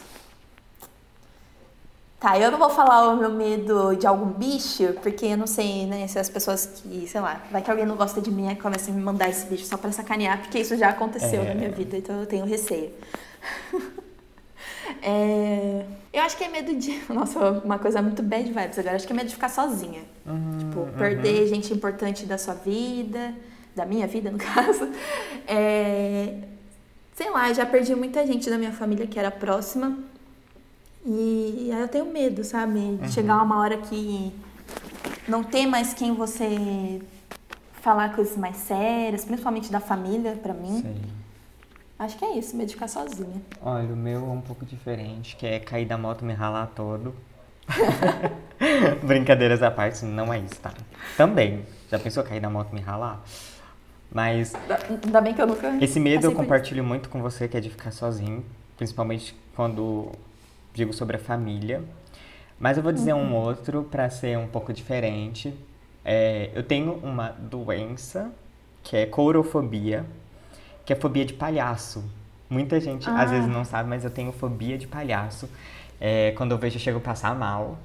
Tá, eu não vou falar o meu medo de algum bicho, porque eu não sei, né, se as pessoas que, sei lá, vai que alguém não gosta de mim e começa a me mandar esse bicho só pra sacanear, porque isso já aconteceu É. na minha vida, então eu tenho receio. (laughs) É, Eu acho que é medo de. (laughs) Nossa, uma coisa muito bad vibes agora. Acho que é medo de ficar sozinha. tipo, perder gente importante da sua vida, da minha vida, no (laughs) caso. É, Sei lá, já perdi muita gente da minha família que era próxima. E aí eu tenho medo, sabe? De chegar uma hora que não ter mais quem você falar coisas mais sérias, principalmente da família, pra mim. Sei. Acho que é isso, medo de ficar sozinha. Olha, o meu é um pouco diferente, que é cair da moto e me ralar todo. (laughs) Brincadeiras à parte, não é isso, tá? Também. Já pensou cair da moto e me ralar? Mas Ainda bem que eu nunca. esse medo eu compartilho muito com você, que é de ficar sozinho, principalmente quando digo sobre a família. Mas eu vou dizer um outro pra ser um pouco diferente. É, eu tenho uma doença que é courofobia, que é fobia de palhaço. Muita gente às Ah. vezes não sabe, mas eu tenho fobia de palhaço. É, quando eu vejo, eu chego a passar mal.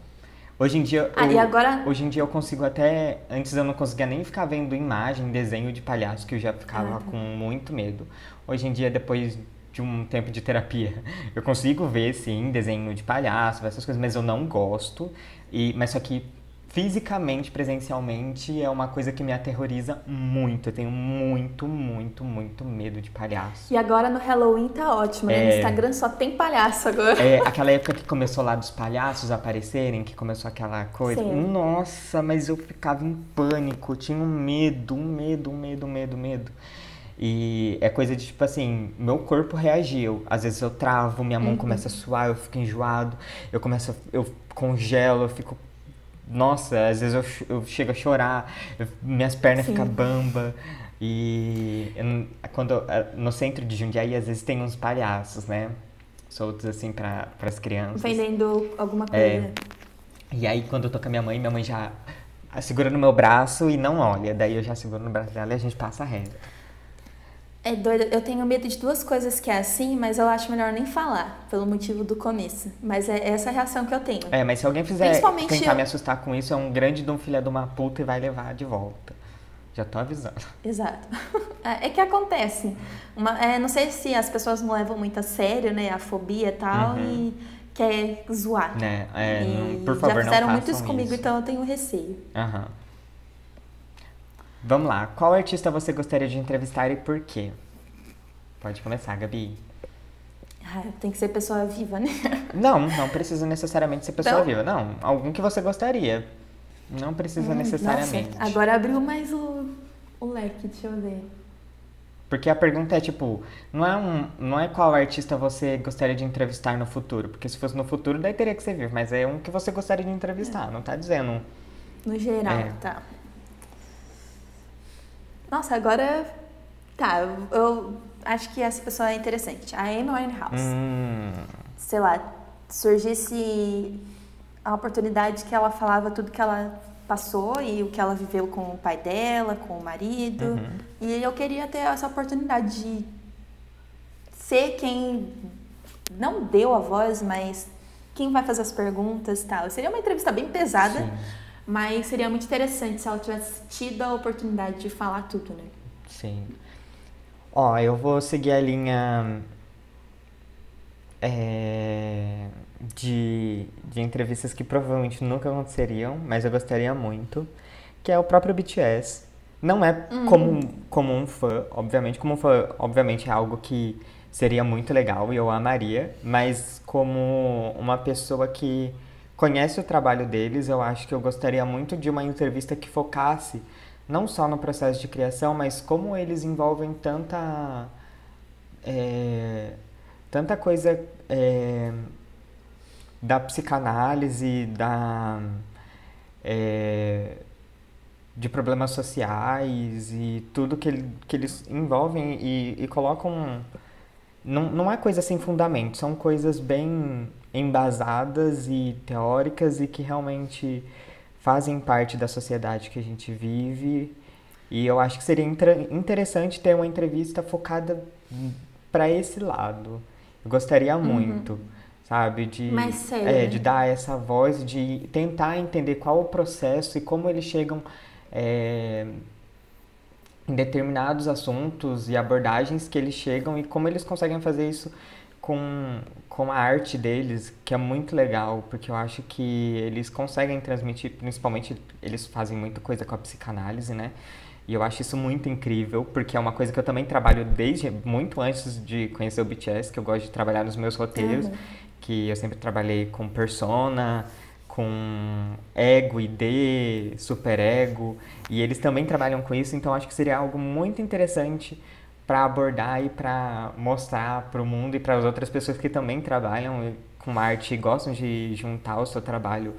Hoje em dia, Ah, eu, agora- hoje em dia eu consigo até. Antes eu não conseguia nem ficar vendo imagem, desenho de palhaço, que eu já ficava Ah, tá. com muito medo. Hoje em dia, depois de um tempo de terapia, (laughs) eu consigo ver sim desenho de palhaço, essas coisas, mas eu não gosto. E, mas só que fisicamente, presencialmente, é uma coisa que me aterroriza muito. Eu tenho muito, muito, muito medo de palhaço. E agora no Halloween tá ótimo, né? No É. Instagram só tem palhaço agora. É, (laughs) aquela época que começou lá dos palhaços aparecerem, que começou aquela coisa. Sim. Nossa, mas eu ficava em pânico, tinha um medo, um medo, um medo, um medo, um medo. E é coisa de tipo assim, meu corpo reagiu. Às vezes eu travo, minha mão começa a suar, eu fico enjoado, eu começo, a- eu congelo, eu fico. Nossa, às vezes eu, eu chego a chorar, eu- minhas pernas Sim. ficam bamba. E eu quando eu- no centro de Jundiaí, às vezes tem uns palhaços, né? Soltos assim para as crianças. Vendendo alguma coisa. É. E aí, quando eu tô com a minha mãe, minha mãe já segura no meu braço e não olha. Daí eu já seguro no braço dela e a gente passa reto. É doido. Eu tenho medo de duas coisas que é assim, mas eu acho melhor nem falar, pelo motivo do começo. Mas é essa a reação que eu tenho. É, mas se alguém fizer Principalmente tentar eu- me assustar com isso, é um grande de um filho de uma puta e vai levar de volta. Já tô avisando. Exato. (laughs) É é que acontece. Uma- é, não sei se as pessoas não levam muito a sério, né? A fobia e tal, e quer zoar. Né? É, E não- por favor, já não fizeram façam muito isso comigo, isso. então eu tenho receio. Aham. Vamos lá. Qual artista você gostaria de entrevistar e por quê? Pode começar, Gabi. Ah, tem que ser pessoa viva, né? (laughs) Não, não precisa necessariamente ser pessoa Então? viva. Não, algum que você gostaria. Não precisa necessariamente. Hum, Nossa, agora abriu mais o, o leque, deixa eu ver. Porque a pergunta é tipo, não é, um, não é qual artista você gostaria de entrevistar no futuro. Porque se fosse no futuro, daí teria que ser vivo. Mas é um que você gostaria de entrevistar, não tá dizendo. No geral, É. tá. Nossa, agora. Tá, eu, acho que essa pessoa é interessante. A Amy Winehouse. Hum, Sei lá, surgisse a oportunidade que ela falava tudo que ela passou e o que ela viveu com o pai dela, com o marido. Uhum. E eu queria ter essa oportunidade de ser quem não deu a voz, mas quem vai fazer as perguntas e tal. Seria uma entrevista bem pesada, Sim. Mas seria muito interessante se ela tivesse tido a oportunidade de falar tudo, né? sim. Ó, eu vou seguir a linha é, de, de entrevistas que provavelmente nunca aconteceriam, mas eu gostaria muito, que é o próprio BTS. Não é como, um- como um fã, obviamente, como um fã, obviamente é algo que seria muito legal e eu amaria, mas como uma pessoa que conhece o trabalho deles, eu acho que eu gostaria muito de uma entrevista que focasse não só no processo de criação, mas como eles envolvem tanta é, tanta coisa é, da psicanálise, da, é, de problemas sociais e tudo que, que eles envolvem e, e colocam. Não, não é coisa sem fundamento, são coisas bem embasadas e teóricas e que realmente fazem parte da sociedade que a gente vive. E eu acho que seria interessante ter uma entrevista focada para esse lado. Eu gostaria uhum. muito, sabe, de é, de dar essa voz, de tentar entender qual o processo e como eles chegam é, determinados assuntos e abordagens que eles chegam e como eles conseguem fazer isso com, com a arte deles, que é muito legal, porque eu acho que eles conseguem transmitir, principalmente eles fazem muita coisa com a psicanálise, né? E eu acho isso muito incrível, porque é uma coisa que eu também trabalho desde muito antes de conhecer o BTS, que eu gosto de trabalhar nos meus roteiros, uhum. que eu sempre trabalhei com persona, com ego, ID, superego, e eles também trabalham com isso, então acho que seria algo muito interessante para abordar e para mostrar para o mundo e para as outras pessoas que também trabalham com arte e gostam de juntar o seu trabalho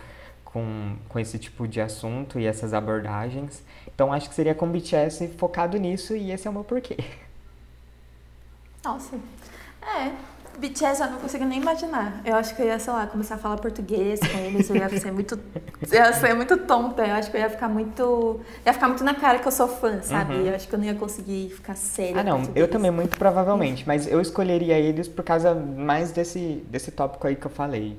com, com esse tipo de assunto e essas abordagens. Então acho que seria com BTS focado nisso e esse é o meu porquê. Nossa. É, BTS eu não consigo nem imaginar. Eu acho que eu ia, sei lá, começar a falar português com eles, eu ia ser muito. (laughs) ia ser muito tonta. Eu acho que eu ia ficar muito. ia ficar muito na cara que eu sou fã, sabe? Uhum. Eu acho que eu não ia conseguir ficar séria. Ah, não, eu também, muito provavelmente. Mas eu escolheria eles por causa mais desse, desse tópico aí que eu falei.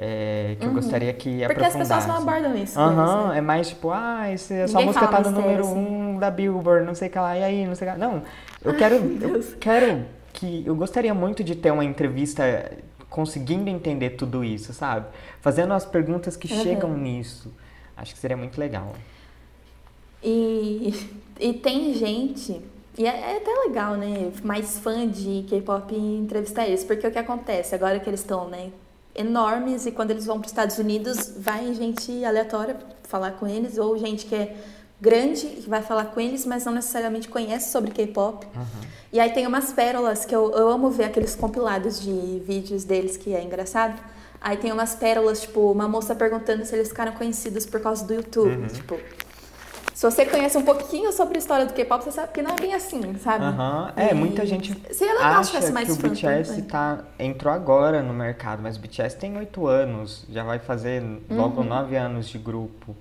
É, que uhum. eu gostaria que Porque as pessoas não abordam isso. Aham, uhum, né? é mais tipo, ah, esse, a sua música tá no número assim. um da Billboard, não sei o que lá, e aí, não sei o que lá. Não, eu quero, eu quero que eu gostaria muito de ter uma entrevista conseguindo entender tudo isso, sabe? Fazendo as perguntas que uhum. chegam nisso. Acho que seria muito legal. E, (laughs) e tem gente, e é, é até legal, né? Mais fã de K-pop entrevistar eles, porque o que acontece agora que eles estão, né? Enormes e quando eles vão para os Estados Unidos, vai gente aleatória falar com eles, ou gente que é grande que vai falar com eles, mas não necessariamente conhece sobre K-pop. Uhum. E aí tem umas pérolas que eu, eu amo ver aqueles compilados de vídeos deles que é engraçado. Aí tem umas pérolas, tipo, uma moça perguntando se eles ficaram conhecidos por causa do YouTube. Uhum. Tipo, se você conhece um pouquinho sobre a história do K-pop, você sabe que não é bem assim, sabe? Uhum. É, muita gente acha mais que o BTS tá, entrou agora no mercado, mas o BTS tem oito anos, já vai fazer logo uhum. nove anos de grupo.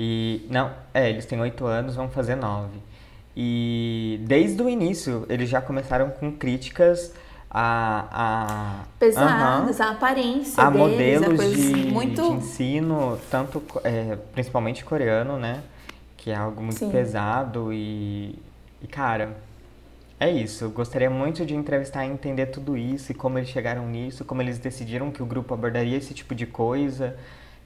E não, é, eles têm oito anos, vão fazer nove. E desde o início eles já começaram com críticas a, a pesadas, a aparência a deles, modelos a de, muito... de ensino, tanto é, principalmente coreano, né? Que é algo muito Sim. pesado e, e cara, é isso. Eu gostaria muito de entrevistar e entender tudo isso e como eles chegaram nisso, como eles decidiram que o grupo abordaria esse tipo de coisa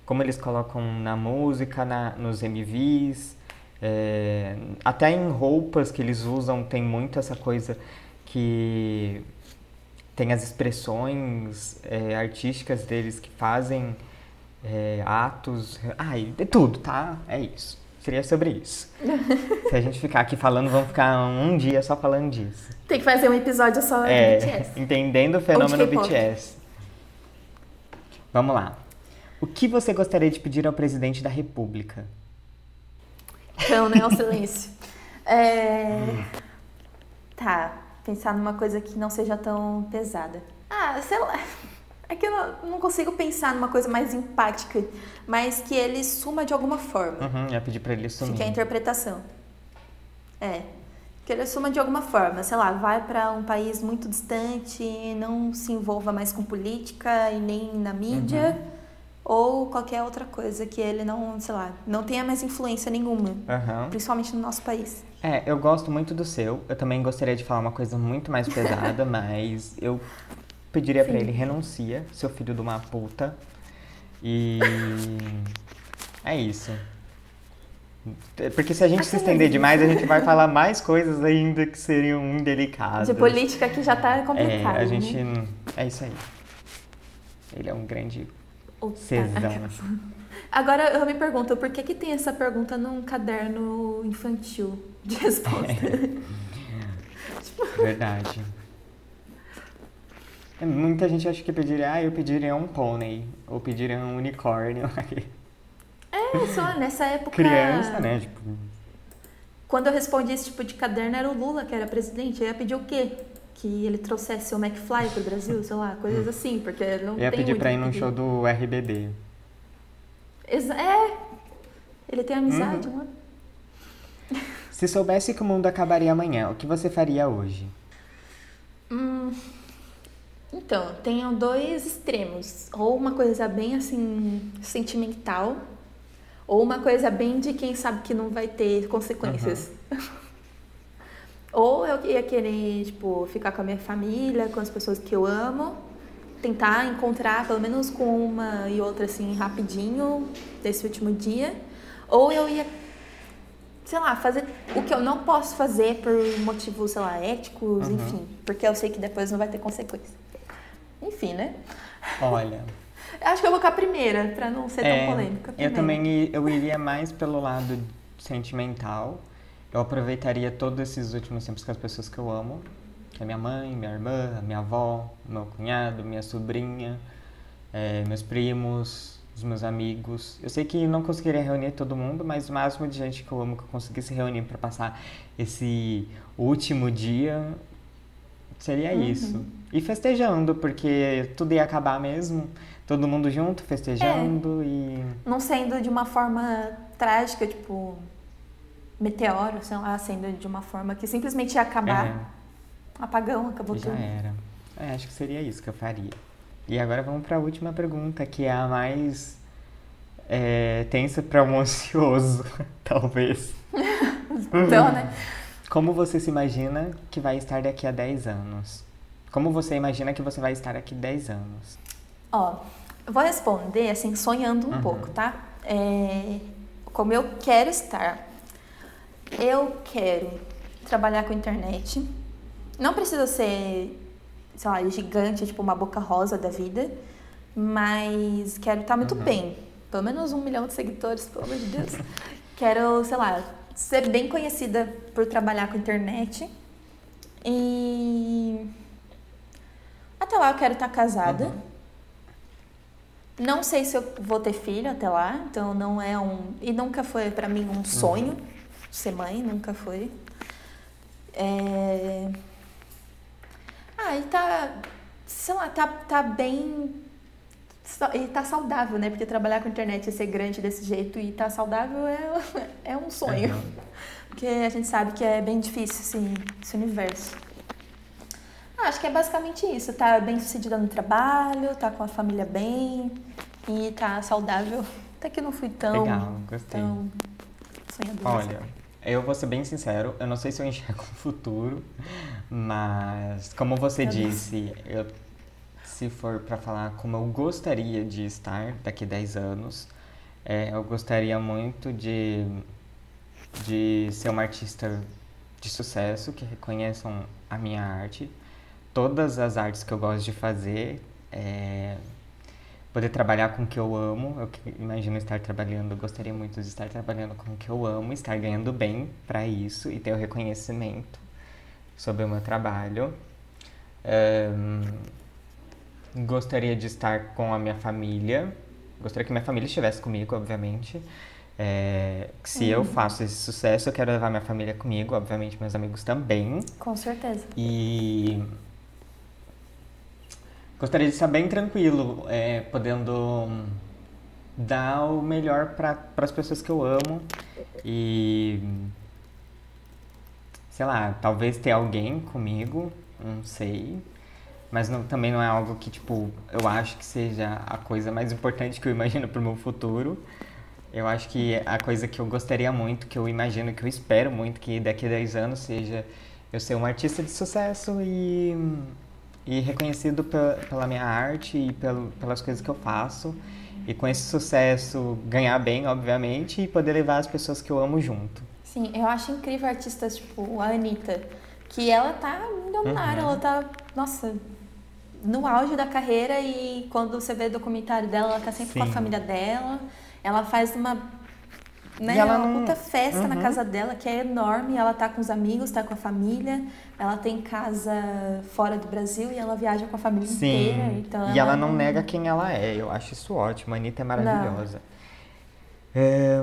como eles colocam na música, na, nos MVs, é, até em roupas que eles usam tem muito essa coisa que tem as expressões é, artísticas deles que fazem é, atos, ah, e tudo, tá? É isso. Seria sobre isso. (laughs) Se a gente ficar aqui falando, vamos ficar um dia só falando disso. Tem que fazer um episódio só é, de BTS. (laughs) Entendendo o fenômeno BTS. Vamos lá. O que você gostaria de pedir ao presidente da República? Então, né? O (laughs) silêncio. É... Tá, pensar numa coisa que não seja tão pesada. Ah, sei lá. É que eu não consigo pensar numa coisa mais empática, mas que ele suma de alguma forma. Uhum, ia pedir pra ele sumir. Que é a interpretação. É. Que ele suma de alguma forma. Sei lá, vai para um país muito distante, não se envolva mais com política e nem na mídia. Uhum ou qualquer outra coisa que ele não, sei lá, não tenha mais influência nenhuma, uhum. principalmente no nosso país. É, eu gosto muito do seu. Eu também gostaria de falar uma coisa muito mais pesada, (laughs) mas eu pediria para ele renuncia, seu filho de uma puta. E (laughs) é isso. Porque se a gente se estender demais, a gente vai falar mais coisas ainda que seriam indelicadas. De política que já tá complicado. É, a gente. Né? É isso aí. Ele é um grande Cesão. (laughs) Agora eu me pergunto, por que, que tem essa pergunta num caderno infantil de resposta? (laughs) É. Verdade. Muita gente acha que pediria, ah, eu pediria um pônei, ou pediria um unicórnio. (laughs) É, É, só nessa época. Criança, né? Tipo, Quando eu respondi esse tipo de caderno, era o Lula que era presidente. Eu ia pedir o quê? Que ele trouxesse o McFly pro Brasil, sei lá, coisas assim, porque não eu ia tem pedir pra ir num show do RBD. Exa- É. Ele tem amizade, Uhum. mano. Se soubesse que o mundo acabaria amanhã, o que você faria hoje? Hum, então, tenho dois extremos. Ou uma coisa bem assim, sentimental, ou uma coisa bem de quem sabe que não vai ter consequências. (laughs) ou eu ia querer, tipo, ficar com a minha família, com as pessoas que eu amo, tentar encontrar pelo menos com uma e outra assim rapidinho desse último dia. Ou eu ia sei lá, fazer o que eu não posso fazer por motivos, sei lá, éticos, Uhum. enfim, porque eu sei que depois não vai ter consequência. Enfim, né? Olha, (laughs) Eu Acho que eu vou com a primeira, pra não ser é, tão polêmica. eu primeira. também i- eu iria mais pelo lado sentimental. Eu aproveitaria todos esses últimos tempos com as pessoas que eu amo, que é minha mãe, minha irmã, minha avó, meu cunhado, minha sobrinha, é, meus primos, os meus amigos. Eu sei que não conseguiria reunir todo mundo, mas o máximo de gente que eu amo que eu conseguisse reunir para passar esse último dia seria Uhum. isso. E festejando, porque tudo ia acabar mesmo. Todo mundo junto, festejando e. Não sendo de uma forma trágica, tipo, meteoro, sei lá, sendo de uma forma que simplesmente ia acabar. É, Apagão, acabou já tudo. era. É, acho que seria isso que eu faria. E agora vamos para a última pergunta, que é a mais é, tensa para um (laughs) ansioso, (laughs) talvez. (laughs) Então, né? Como você se imagina que vai estar daqui a 10 anos? Como você imagina que você vai estar daqui a 10 anos? Ó, eu vou responder assim, sonhando um Uhum. pouco, tá? É, como eu quero estar. Eu quero trabalhar com internet. Não precisa ser, sei lá, gigante, tipo uma boca rosa da vida, mas quero estar muito Uhum. bem. Pelo menos um milhão de seguidores, pelo amor de Deus. (laughs) quero, sei lá, ser bem conhecida por trabalhar com internet. E até lá eu quero estar casada. Uhum. Não sei se eu vou ter filho até lá, então não é um. E nunca foi pra mim um sonho ser mãe, nunca foi. É... Ah, e tá. Sei lá, tá, tá bem. E tá saudável, né? Porque trabalhar com internet e ser grande desse jeito e tá saudável é, (laughs) é um sonho. Porque a gente sabe que é bem difícil esse, esse universo. Ah, acho que é basicamente isso. Tá bem sucedida no trabalho, tá com a família bem e tá saudável. Até que não fui tão, Legal, gostei. tão sonhadora. Olha, eu vou ser bem sincero, eu não sei se eu enxergo (laughs) o futuro, mas como você Meu Deus. disse, eu, se for pra falar como eu gostaria de estar daqui 10 anos, é, eu gostaria muito de, de ser uma artista de sucesso, que reconheçam a minha arte, todas as artes que eu gosto de fazer, é, poder trabalhar com o que eu amo. Eu imagino estar trabalhando, gostaria muito de estar trabalhando com o que eu amo, estar ganhando bem para isso e ter o reconhecimento sobre o meu trabalho. Ahn, gostaria de estar com a minha família. Gostaria que minha família estivesse comigo, obviamente. É, se eu faço esse sucesso, eu quero levar minha família comigo, obviamente meus amigos também. Com certeza. E gostaria de estar bem tranquilo, é, podendo hum, dar o melhor para as pessoas que eu amo e sei lá, talvez ter alguém comigo, não sei. Mas não- também não é algo que, tipo, eu acho que seja a coisa mais importante que eu imagino pro meu futuro. Eu acho que a coisa que eu gostaria muito, que eu imagino, que eu espero muito que daqui a 10 anos seja eu ser um artista de sucesso e, e reconhecido pela, pela minha arte e pelo, pelas coisas que eu faço. E com esse sucesso ganhar bem, obviamente, e poder levar as pessoas que eu amo junto. Sim, eu acho incrível artistas tipo a Anitta, que ela tá milionária, Uhum. ela tá, nossa, no auge da carreira e quando você vê o documentário dela, ela tá sempre com a Sim. família dela, ela faz uma, né, E ela uma não- puta festa na Uhum. casa dela, que é enorme, ela tá com os amigos, tá com a família, ela tem casa fora do Brasil e ela viaja com a família inteira, então e ela não nega quem ela é. Eu acho isso ótimo. A Anitta é maravilhosa. É,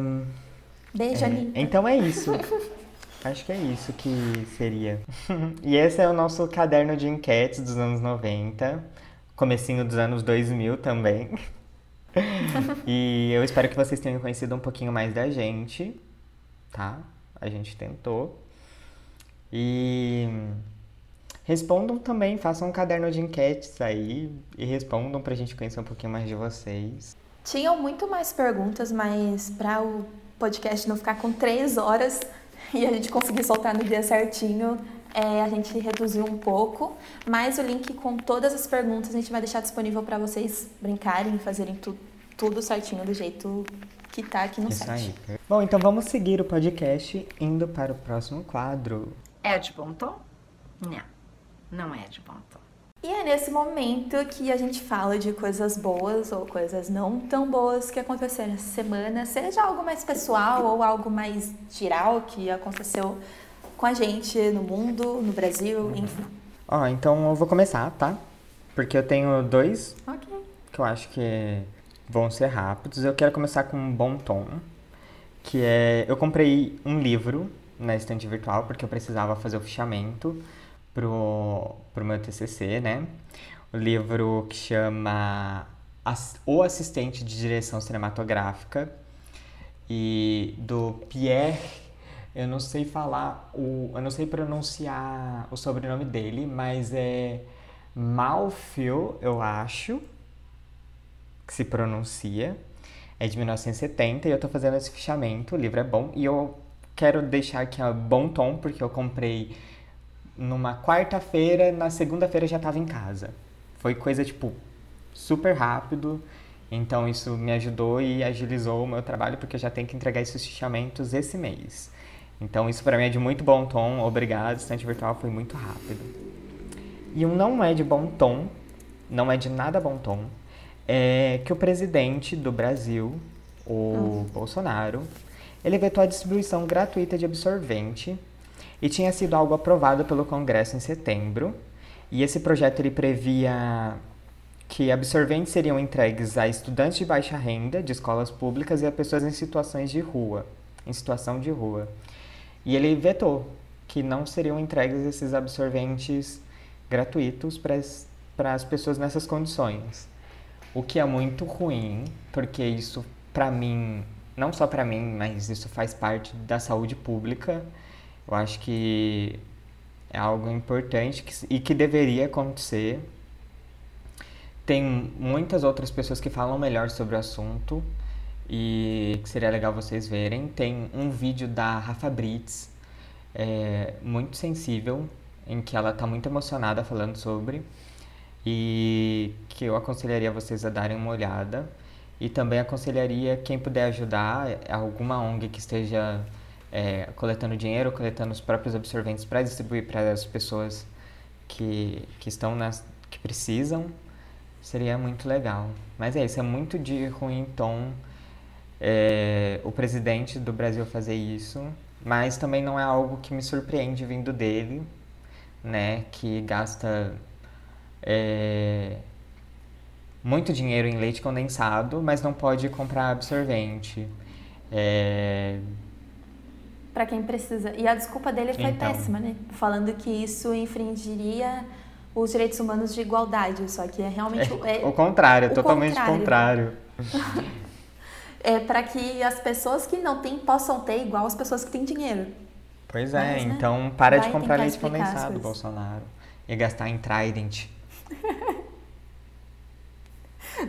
Beijo, é, Anitta. Então é isso. (laughs) Acho que é isso que seria. (laughs) e esse é o nosso caderno de enquetes dos anos 90, comecinho dos anos 2000 também. (laughs) e eu espero que vocês tenham conhecido um pouquinho mais da gente, tá? A gente tentou. E respondam também, façam um caderno de enquetes aí e respondam pra gente conhecer um pouquinho mais de vocês. Tinham muito mais perguntas, mas para o podcast não ficar com três horas (laughs) e a gente conseguir soltar no dia certinho, é, a gente reduziu um pouco. Mas o link com todas as perguntas a gente vai deixar disponível para vocês brincarem, fazerem tu, tudo certinho do jeito que tá aqui no Isso site. aí. Bom, então vamos seguir o podcast indo para o próximo quadro. É de bom tom? Não, não é de bom tom. E é nesse momento que a gente fala de coisas boas ou coisas não tão boas que aconteceram essa semana, seja algo mais pessoal ou algo mais geral que aconteceu com a gente no mundo, no Brasil, enfim. Ó, então eu vou começar, tá? Porque eu tenho dois Ok. que eu acho que vão ser rápidos. Eu quero começar com um bom tom, que é eu comprei um livro na estante virtual porque eu precisava fazer o fichamento pro, pro meu TCC, né? O livro que chama O Assistente de Direção Cinematográfica e do Pierre, eu não sei falar o, eu não sei pronunciar o sobrenome dele, mas é Malfio, eu acho que se pronuncia. É de 1970 e eu tô fazendo esse fichamento, o livro é bom e eu quero deixar aqui a bom tom porque eu comprei numa quarta-feira, na segunda-feira já tava em casa. Foi coisa tipo super rápido, então isso me ajudou e agilizou o meu trabalho porque eu já tenho que entregar esses fichamentos esse mês. Então isso para mim é de muito bom tom, obrigado, estante virtual foi muito rápido. E um não é de bom tom, não é de nada bom tom, é que o presidente do Brasil, o Bolsonaro, ele vetou a distribuição gratuita de absorvente e tinha sido algo aprovado pelo Congresso em setembro. E esse projeto ele previa que absorventes seriam entregues a estudantes de baixa renda de escolas públicas e a pessoas em situações de rua, em situação de rua. E ele vetou que não seriam entregues esses absorventes gratuitos para as pessoas nessas condições. O que é muito ruim, porque isso para mim, não só para mim, mas isso faz parte da saúde pública. Eu acho que é algo importante que, e que deveria acontecer. Tem muitas outras pessoas que falam melhor sobre o assunto e que seria legal vocês verem. Tem um vídeo da Rafa Brits, é, muito sensível, em que ela está muito emocionada falando sobre e que eu aconselharia vocês a darem uma olhada. E também aconselharia quem puder ajudar, alguma ONG que esteja é, coletando dinheiro, coletando os próprios absorventes para distribuir para as pessoas que, que estão nas, que precisam, seria muito legal. Mas é isso, é muito de ruim tom é, o presidente do Brasil fazer isso, mas também não é algo que me surpreende vindo dele, né, que gasta é, muito dinheiro em leite condensado, mas não pode comprar absorvente. É, Pra quem precisa. E a desculpa dele foi Então. péssima, né? Falando que isso infringiria os direitos humanos de igualdade. Só que é realmente. É, o contrário, é o totalmente contrário. contrário. (laughs) é para que as pessoas que não têm possam ter igual as pessoas que têm dinheiro. Pois é, Mas, né, então para de vai comprar tentar leite condensado. Bolsonaro. E gastar em Trident. (laughs)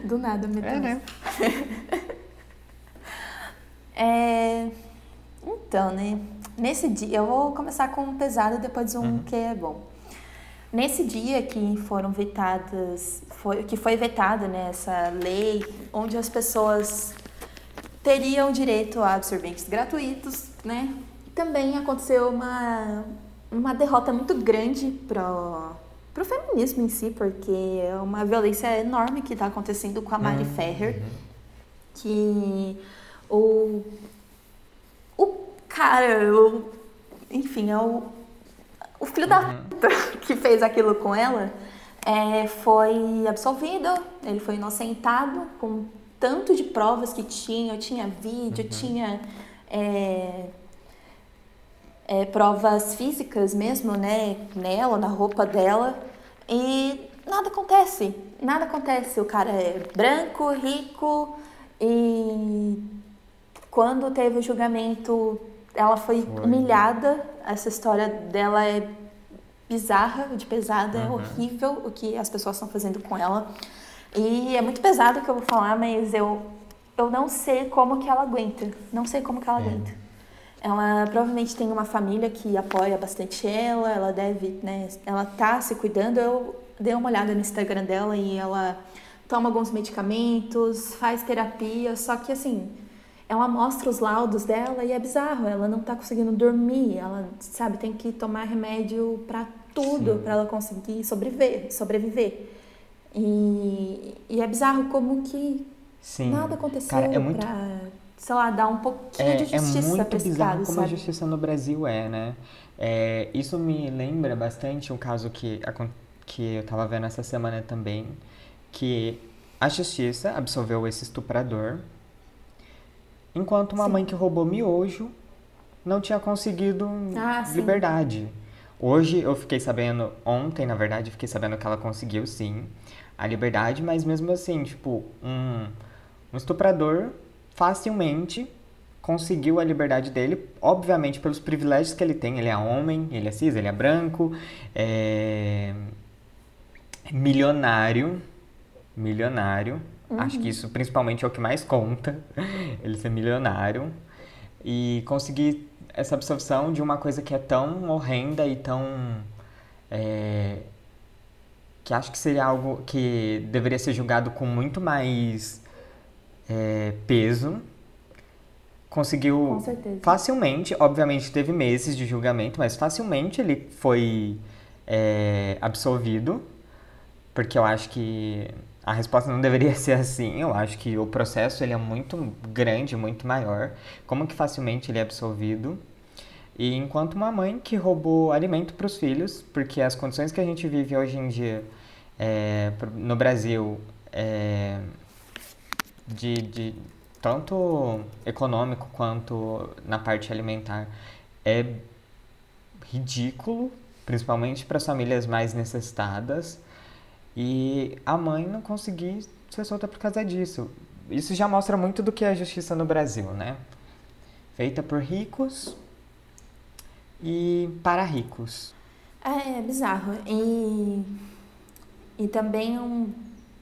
Do nada, meu É, né? (laughs) É, Então, né? Nesse dia, eu vou começar com um pesado e depois um Uhum. que é bom. Nesse dia que foram vetadas, foi, que foi vetada né, essa lei, onde as pessoas teriam direito a absorventes gratuitos, né? Também aconteceu uma, uma derrota muito grande pro, pro feminismo em si, porque é uma violência enorme que está acontecendo com a Mari Uhum. Ferrer, que o, o cara, o, enfim, é o, o filho da Uhum. puta (laughs) que fez aquilo com ela é, foi absolvido, ele foi inocentado com tanto de provas que tinha, eu tinha vídeo, Uhum. tinha é, é, provas físicas mesmo, né, nela, na roupa dela, e nada acontece, nada acontece. O cara é branco, rico, e quando teve o julgamento, ela foi, Foi. humilhada. Essa história dela é bizarra, de pesada, é Uhum. horrível o que as pessoas estão fazendo com ela. E é muito pesado o que eu vou falar, mas eu, eu não sei como que ela aguenta. Não sei como que ela É. aguenta. Ela provavelmente tem uma família que apoia bastante ela, ela deve, né, ela tá se cuidando. Eu dei uma olhada no Instagram dela e ela toma alguns medicamentos, faz terapia, só que assim, ela mostra os laudos dela e é bizarro, ela não tá conseguindo dormir, ela, sabe, tem que tomar remédio pra tudo pra ela conseguir sobreviver, sobreviver. E, e é bizarro como que Sim. nada aconteceu Cara, é muito, pra, sei lá, dar um pouquinho é, de é justiça muito pra esse bizarro caso, como a sabe? justiça no Brasil é, né? É, isso me lembra bastante um caso que, que eu tava vendo essa semana também, que a justiça absolveu esse estuprador, enquanto uma Sim. mãe que roubou miojo não tinha conseguido Ah, liberdade. Hoje eu fiquei sabendo, ontem na verdade, fiquei sabendo que ela conseguiu sim a liberdade, mas mesmo assim, tipo, um, um estuprador facilmente conseguiu a liberdade dele, obviamente pelos privilégios que ele tem. Ele é homem, ele é cis, ele é branco, é milionário, milionário. Acho que isso principalmente é o que mais conta, (laughs) ele ser milionário e conseguir essa absorção de uma coisa que é tão horrenda e tão é, que acho que seria algo que deveria ser julgado com muito mais é, peso. Conseguiu facilmente, obviamente teve meses de julgamento, mas facilmente ele foi é, absolvido, porque eu acho que a resposta não deveria (laughs) ser assim. Eu acho que o processo ele é muito grande, muito maior. Como que facilmente ele é absolvido? E enquanto uma mãe que roubou alimento para os filhos, porque as condições que a gente vive hoje em dia é, no Brasil, é, de, de tanto econômico quanto na parte alimentar, é ridículo, principalmente para as famílias mais necessitadas. E a mãe não conseguir ser solta por causa disso. Isso já mostra muito do que é a justiça no Brasil, né? Feita por ricos e para ricos. É, é bizarro. E, e também um,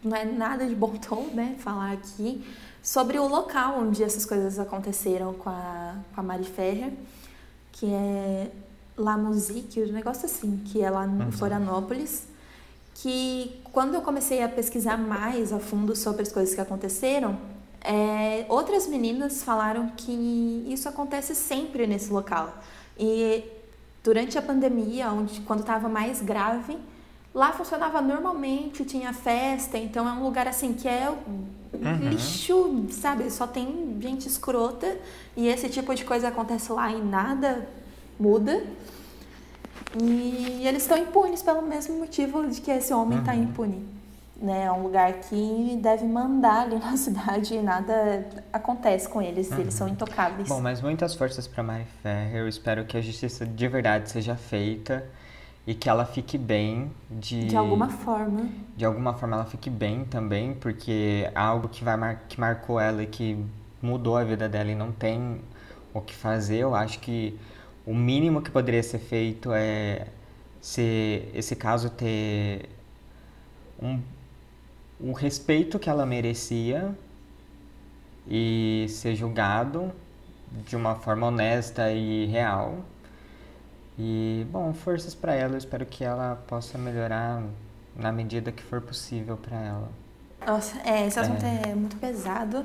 não é nada de bom tom, né, falar aqui sobre o local onde essas coisas aconteceram com a, com a Mari Ferrer, que é La Musique, um negócio assim, que é lá em Florianópolis. Que quando eu comecei a pesquisar mais a fundo sobre as coisas que aconteceram, é, outras meninas falaram que isso acontece sempre nesse local. E durante a pandemia, onde quando estava mais grave, lá funcionava normalmente, tinha festa, então é um lugar assim que é lixo, sabe? Só tem gente escrota e esse tipo de coisa acontece lá e nada muda. E eles estão impunes pelo mesmo motivo de que esse homem está impune. Né? É um lugar que deve mandar ali (laughs) na cidade e nada acontece com eles, eles são intocáveis. Bom, mas muitas forças para Mari Ferrer. Eu espero que a justiça de verdade seja feita e que ela fique bem de De alguma forma. de alguma forma ela fique bem também, porque é algo que vai mar... que marcou ela e que mudou a vida dela e não tem o que fazer. Eu acho que o mínimo que poderia ser feito é se esse caso ter um o respeito que ela merecia e ser julgado de uma forma honesta e real. E, bom, forças para ela. Eu espero que ela possa melhorar na medida que for possível para ela. Nossa, é, esse assunto é. muito pesado.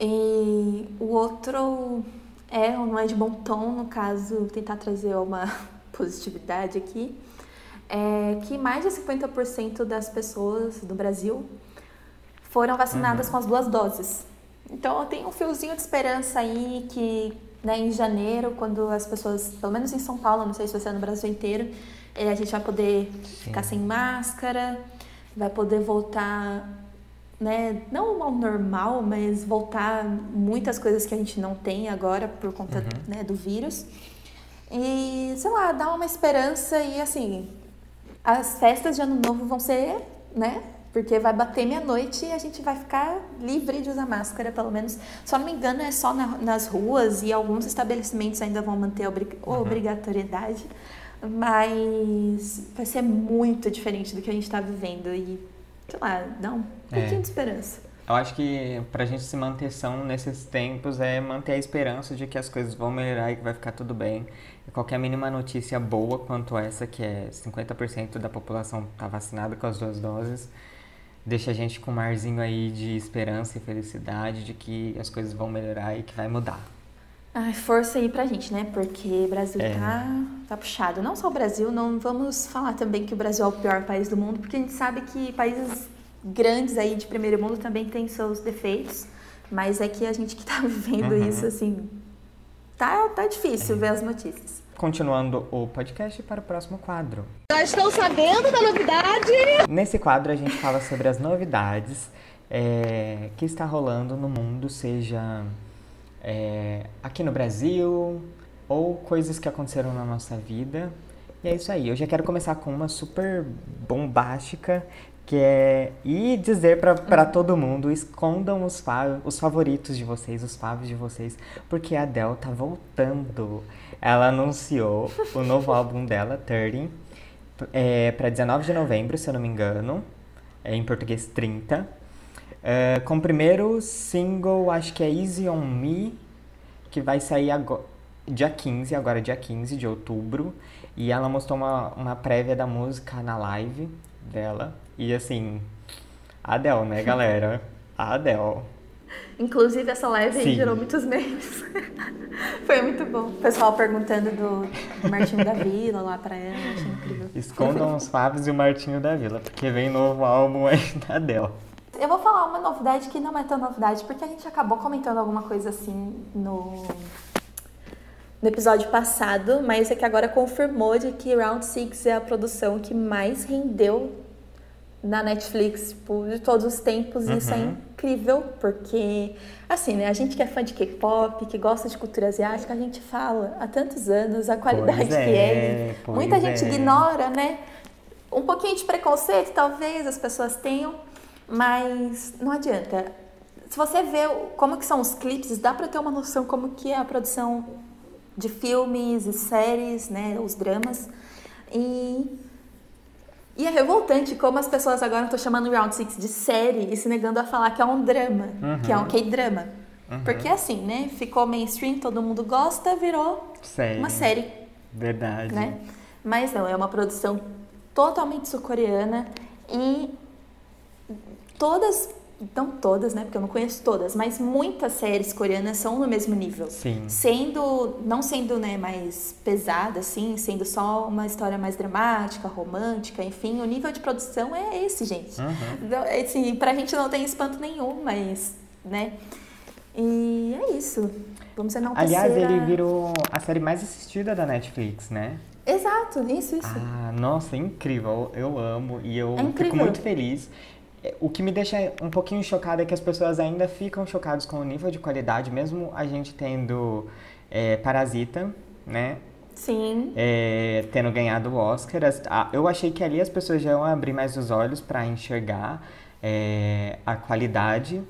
E o outro é, não é de bom tom, no caso, tentar trazer uma (laughs) positividade aqui, é que mais de 50% das pessoas do Brasil foram vacinadas com as duas doses. Então tem um fiozinho de esperança aí que né, em janeiro, quando as pessoas, pelo menos em São Paulo, não sei se vai ser no Brasil inteiro, eh, a gente vai poder ficar sem máscara, vai poder voltar né, não ao normal, mas voltar muitas coisas que a gente não tem agora por conta né, do vírus. E, sei lá, dar uma esperança e assim, as festas de ano novo vão ser, né? Porque vai bater meia-noite e a gente vai ficar livre de usar máscara, pelo menos. Só não me engano, é só na- nas ruas e alguns estabelecimentos ainda vão manter a obri- obrigatoriedade. Mas vai ser muito diferente do que a gente está vivendo. E, sei lá, dá um É. pouquinho de esperança. Eu acho que pra gente se manter são nesses tempos é manter a esperança de que as coisas vão melhorar e que vai ficar tudo bem. E qualquer mínima notícia boa quanto essa, que é 50% da população tá vacinada com as duas doses, deixa a gente com um marzinho aí de esperança e felicidade de que as coisas vão melhorar e que vai mudar. Ai, força aí pra gente, né? Porque o Brasil É. tá, tá puxado. Não só o Brasil, não vamos falar também que o Brasil é o pior país do mundo, porque a gente sabe que países grandes aí de primeiro mundo também têm seus defeitos. Mas é que a gente que tá (laughs) vivendo Uhum. isso, assim, tá, tá difícil ver as notícias. Continuando o podcast para o próximo quadro. Já estão sabendo da novidade? Nesse quadro a gente fala sobre as novidades é, que está rolando no mundo, seja é, aqui no Brasil ou coisas que aconteceram na nossa vida. E é isso aí. Eu já quero começar com uma super bombástica que é e dizer para todo mundo escondam os, fa os favoritos de vocês, os favos de vocês, porque a Adele tá voltando. Ela anunciou o novo álbum dela, 30, é, para 19 de novembro, se eu não me engano. É, em português, 30. É, com o primeiro single, acho que é Easy On Me, que vai sair agora, dia 15, agora dia 15 de outubro. E ela mostrou uma, uma prévia da música na live dela. E assim, a Adele, né, galera? A Adele. Inclusive, essa live aí gerou muitos memes. (laughs) Foi muito bom. O pessoal perguntando do, do Martinho da Vila lá pra ela, achei incrível. Escondam os Favos e o Martinho da Vila, porque vem novo álbum aí (laughs) da Adele. Eu vou falar uma novidade que não é tão novidade, porque a gente acabou comentando alguma coisa assim no, no episódio passado, mas é que agora confirmou de que Round Six é a produção que mais rendeu na Netflix tipo, de todos os tempos. e Isso é incrível, porque, assim, né? A gente que é fã de K-pop, que gosta de cultura asiática, a gente fala há tantos anos a qualidade que é, é. Muita gente é. ignora, né? Um pouquinho de preconceito, talvez, as pessoas tenham, mas não adianta. Se você vê como que são os clipes, dá pra ter uma noção como que é a produção de filmes e séries, né, os dramas. E e é revoltante como as pessoas agora estão chamando Round Six de série e se negando a falar que é um drama, que é um K-drama. Porque assim, né, ficou mainstream, todo mundo gosta, virou Sério. uma série Verdade. né? Mas não, é uma produção totalmente sul-coreana e todas, não todas, né? Porque eu não conheço todas, mas muitas séries coreanas são no mesmo nível. Sim. Sendo, não sendo, né, mais pesada, assim, sendo só uma história mais dramática, romântica, enfim, o nível de produção é esse, gente. Uhum. Então, assim, pra gente não tem espanto nenhum, mas, né? E é isso. Vamos enaltecer Aliás, ele a- virou a série mais assistida da Netflix, né? Exato, isso, isso. Ah, nossa, incrível. Eu amo e eu É fico muito feliz. O que me deixa um pouquinho chocada é que as pessoas ainda ficam chocadas com o nível de qualidade, mesmo a gente tendo é, Parasita, né? Sim. é, tendo ganhado o Oscar. Eu achei que ali as pessoas já iam abrir mais os olhos para enxergar é, a qualidade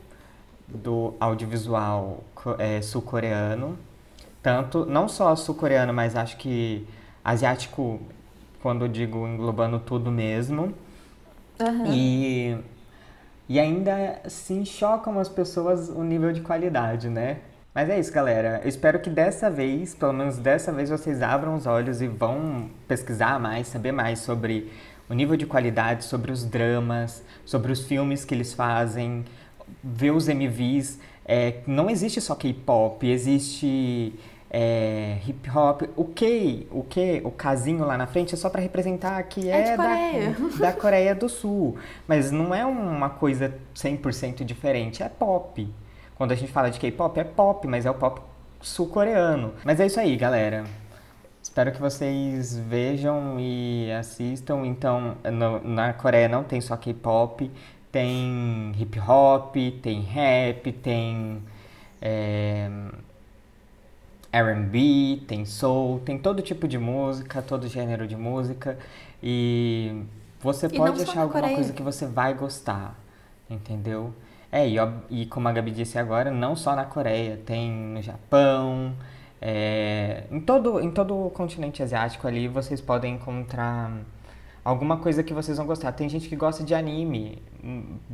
do audiovisual é, sul-coreano. Tanto, não só sul-coreano, mas acho que asiático, quando eu digo englobando tudo mesmo. Aham. E, e ainda assim chocam as pessoas o nível de qualidade, né? Mas é isso, galera. Eu espero que dessa vez, pelo menos dessa vez, vocês abram os olhos e vão pesquisar mais, saber mais sobre o nível de qualidade, sobre os dramas, sobre os filmes que eles fazem, ver os MVs. É, não existe só K-pop, existe é, hip hop. O K, o K, o casinho lá na frente é só pra representar que É é, Coreia. da, (laughs) da Coreia do Sul. Mas não é uma coisa 100% diferente, é pop. Quando a gente fala de K-pop, é pop, mas é o pop sul-coreano. Mas é isso aí, galera. Espero que vocês vejam e assistam. Então, no- na Coreia não tem só K-pop, Tem hip hop, tem rap, tem é, R&B, tem soul, tem todo tipo de música, todo gênero de música e você E pode achar alguma Coreia. coisa que você vai gostar, entendeu? É, e, e como a Gabi disse agora, não só na Coreia, tem no Japão, é, em todo, em todo o continente asiático ali vocês podem encontrar alguma coisa que vocês vão gostar. Tem gente que gosta de anime.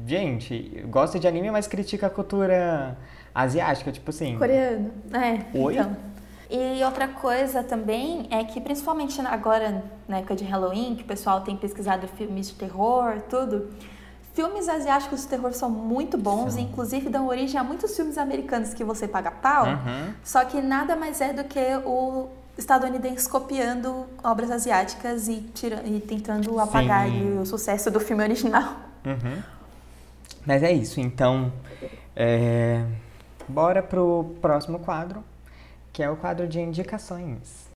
Gente, gosta de anime, mas critica a cultura asiática, tipo assim. Coreano. É, Oi? então. E outra coisa também é que, principalmente agora, na época de Halloween, que o pessoal tem pesquisado filmes de terror, tudo, filmes asiáticos de terror são muito bons, e inclusive dão origem a muitos filmes americanos que você paga pau, Uhum. só que nada mais é do que o estadunidense copiando obras asiáticas e, tira, e tentando apagar Sim. o sucesso do filme original. Uhum. Mas é isso, então. é, Bora pro próximo quadro, que é o quadro de indicações.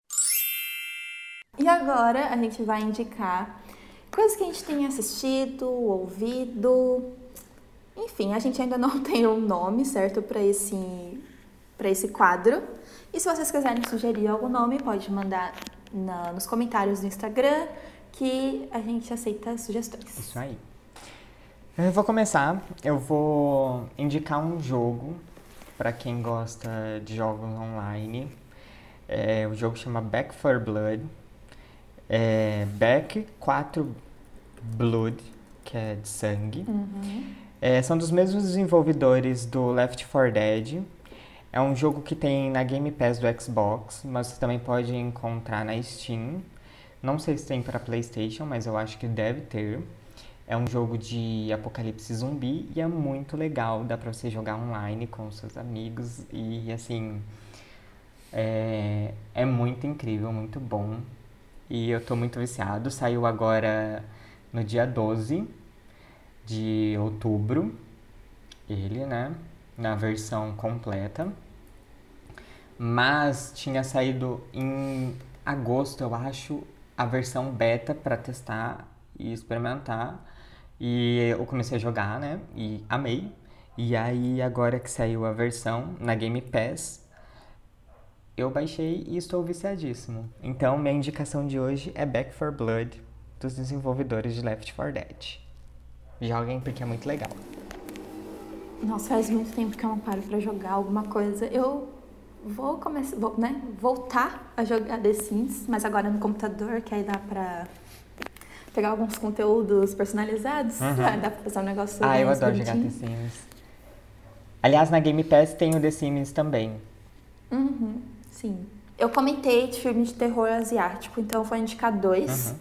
E agora a gente vai indicar coisas que a gente tem assistido, ouvido. Enfim, a gente ainda (laughs) não tem um nome certo para esse, para esse quadro. E se vocês quiserem sugerir algum nome, pode mandar na- nos comentários do Instagram que a gente aceita sugestões. Isso aí. Eu vou começar. Eu vou indicar um jogo para quem gosta de jogos online. É, o jogo chama Back for Blood. É, Back 4 Blood, que é de sangue. É, são dos mesmos desenvolvedores do Left 4 Dead. É um jogo que tem na Game Pass do Xbox, mas você também pode encontrar na Steam. Não sei se tem para PlayStation, mas eu acho que deve ter. É um jogo de apocalipse zumbi e é muito legal. Dá pra você jogar online com seus amigos e assim. É, é muito incrível, muito bom. E eu tô muito viciado. Saiu agora no dia 12 de outubro. Ele, né? Na versão completa. Mas tinha saído em agosto, eu acho, a versão beta pra testar e experimentar. E eu comecei a jogar, né? E amei. E aí, agora que saiu a versão na Game Pass, eu baixei e estou viciadíssimo. Então, minha indicação de hoje é Back 4 Blood, dos desenvolvedores de Left 4 Dead. Joguem porque é muito legal. Nossa, faz muito tempo que eu não paro pra jogar alguma coisa. Eu vou começar, vou, né, voltar a jogar The Sims, mas agora no computador, que aí dá pra pegar alguns conteúdos personalizados. Uhum. Ah, dá pra fazer um negócio Ah, eu adoro jogar The. Sims. Aliás, na Game Pass tem o The Sims também. Uhum, sim. Eu comentei de filme de terror asiático, então vou indicar dois. Uhum.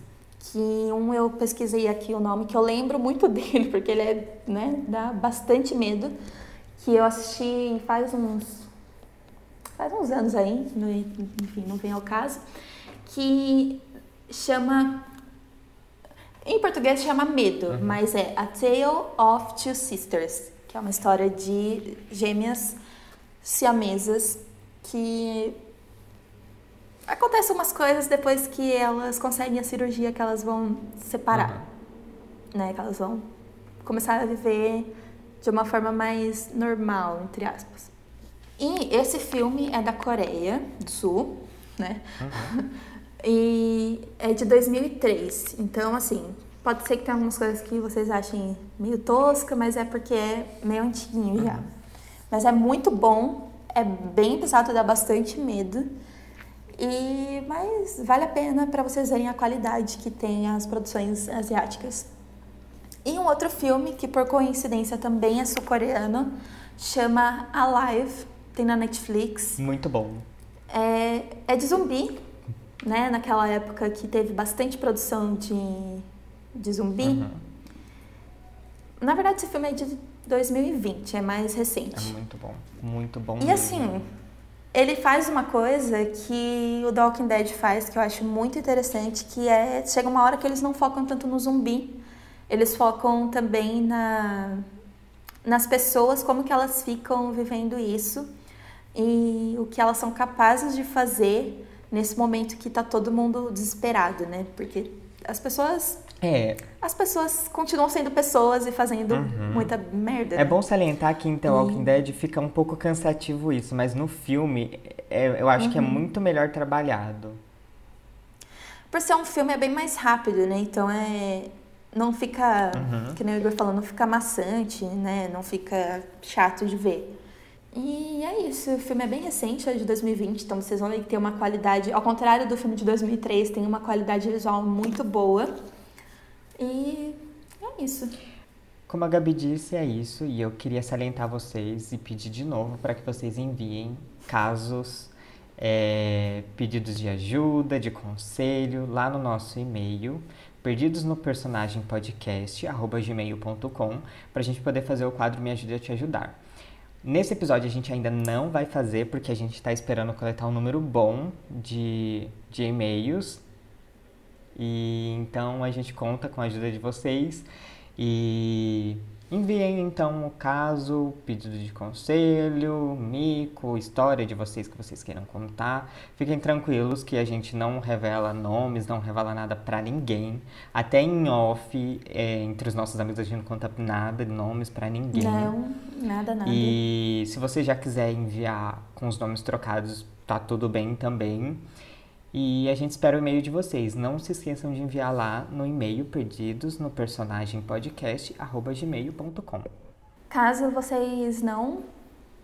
Que um eu pesquisei aqui o nome, que eu lembro muito (laughs) dele, porque ele é, né, dá bastante medo. Que eu assisti faz uns. faz uns anos aí, no- enfim, não vem ao caso. Que chama. Em português chama Medo, mas é A Tale of Two Sisters, que é uma história de gêmeas siamesas que acontecem umas coisas depois que elas conseguem a cirurgia que elas vão separar, né? Que elas vão começar a viver de uma forma mais normal, entre aspas. E esse filme é da Coreia do Sul, né? (laughs) e é de 2003. Então, assim, pode ser que tenha algumas coisas que vocês achem meio tosca, mas é porque é meio antiguinho já. Mas é muito bom, é bem pesado, dá bastante medo. E mas vale a pena para vocês verem a qualidade que tem as produções asiáticas. E um outro filme que por coincidência também é sul-coreano, chama Alive, tem na Netflix. Muito bom. É, é de zumbi, né? Naquela época que teve bastante produção de, de zumbi. Uhum. Na verdade, esse filme é de 2020, é mais É recente. muito bom. Muito bom. E mesmo. assim, ele faz uma coisa que o The Walking Dead faz, que eu acho muito interessante, que é... Chega uma hora que eles não focam tanto no zumbi, eles focam também na, nas pessoas, como que elas ficam vivendo isso e o que elas são capazes de fazer nesse momento que tá todo mundo desesperado, né? Porque as pessoas É, as pessoas continuam sendo pessoas e fazendo muita merda. Uhum. é bom salientar que em The Walking Dead fica um pouco cansativo isso, mas no filme é- eu acho que é muito melhor trabalhado. Por ser um filme é bem mais rápido, né? Então é. Não fica. Que nem o Igor falou, não fica maçante, né? Não fica chato de ver. E é isso, o filme é bem recente, é de 2020, então vocês vão tem uma qualidade, ao contrário do filme de 2003, tem uma qualidade visual muito boa. E é isso. Como a Gabi disse, é isso, e eu queria salientar vocês e pedir de novo para que vocês enviem casos, é, pedidos de ajuda, de conselho, lá no nosso e-mail, perdidos no personagem podcast, gmail.com, para a gente poder fazer o quadro Me Ajude a Te Ajudar. Nesse episódio a gente ainda não vai fazer, porque a gente está esperando coletar um número bom de, de e-mails. E então a gente conta com a ajuda de vocês. E enviem então o caso, pedido de conselho, mico, história de vocês que vocês queiram contar. Fiquem tranquilos que a gente não revela nomes, não revela nada pra ninguém. Até em off, é, entre os nossos amigos a gente não conta nada de nomes pra ninguém. Não, nada, nada. E se você já quiser enviar com os nomes trocados, tá tudo bem também. E a gente espera o e-mail de vocês. Não se esqueçam de enviar lá no e-mail perdidos no personagem podcast gmail.com. Caso vocês não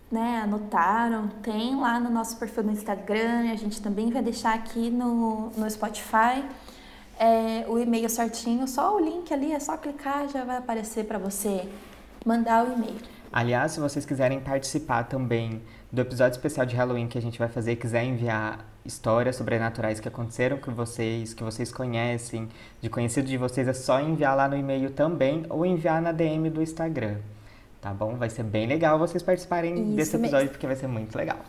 né, anotaram, tem lá no nosso perfil no Instagram, a gente também vai deixar aqui no, no Spotify é, o e-mail certinho, só o link ali, é só clicar, já vai aparecer para você mandar o e-mail. Aliás, se vocês quiserem participar também do episódio especial de Halloween que a gente vai fazer, quiser enviar histórias sobrenaturais que aconteceram com vocês, que vocês conhecem, de conhecido de vocês, é só enviar lá no e-mail também ou enviar na DM do Instagram. Tá bom? Vai ser bem legal vocês participarem Isso desse mesmo. episódio, porque vai ser muito legal.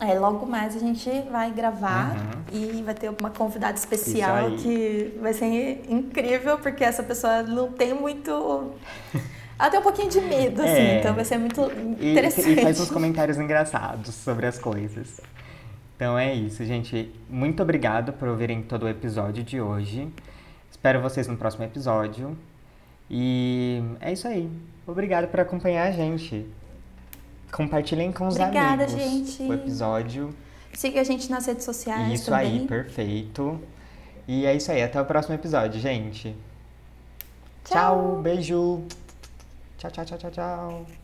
É, logo mais a gente vai gravar e vai ter uma convidada especial Uhum. Que vai ser incrível, porque essa pessoa não tem muito. (laughs) Tem um pouquinho de medo, assim, É. então vai ser muito E, interessante. e faz uns comentários engraçados sobre as coisas. Então é isso, gente. Muito obrigado por ouvirem todo o episódio de hoje. Espero vocês no próximo episódio. E é isso aí. Obrigado por acompanhar a gente. Compartilhem com os Obrigada, amigos gente. o episódio. Siga a gente nas redes sociais Isso também. aí, perfeito. E é isso aí, até o próximo episódio, gente. Tchau. tchau beijo. Tchau, tchau, tchau, tchau, tchau.